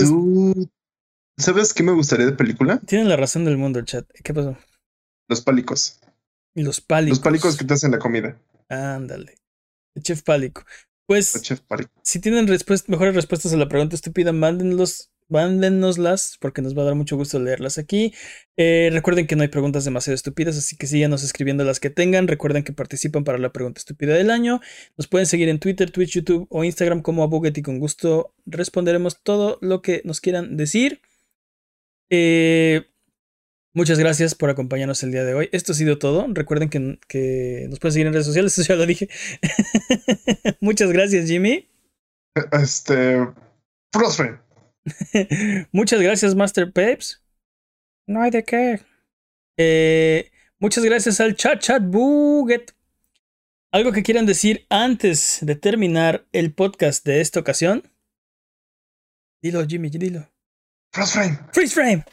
¿Sabes qué me gustaría de película? Tienen la razón del mundo, chat. ¿Qué pasó? Los pálicos. Los pálicos. Los pálicos que te hacen la comida. Ándale. El chef pálico. Pues, chef pálico. si tienen mejores respuestas a la pregunta estúpida, mándenlos mándennoslas porque nos va a dar mucho gusto leerlas aquí. Eh, recuerden que no hay preguntas demasiado estúpidas, así que síganos escribiendo las que tengan. Recuerden que participan para la pregunta estúpida del año. Nos pueden seguir en Twitter, Twitch, YouTube o Instagram como Abuget y con gusto responderemos todo lo que nos quieran decir. Eh, muchas gracias por acompañarnos el día de hoy. Esto ha sido todo. Recuerden que, que nos pueden seguir en redes sociales, eso ya lo dije. muchas gracias, Jimmy. Este. Frostframe. muchas gracias, Master Peps. No hay de qué. Eh, muchas gracias al chat chat buget. ¿Algo que quieran decir antes de terminar el podcast de esta ocasión? Dilo, Jimmy, dilo. Freeze frame. Freeze frame.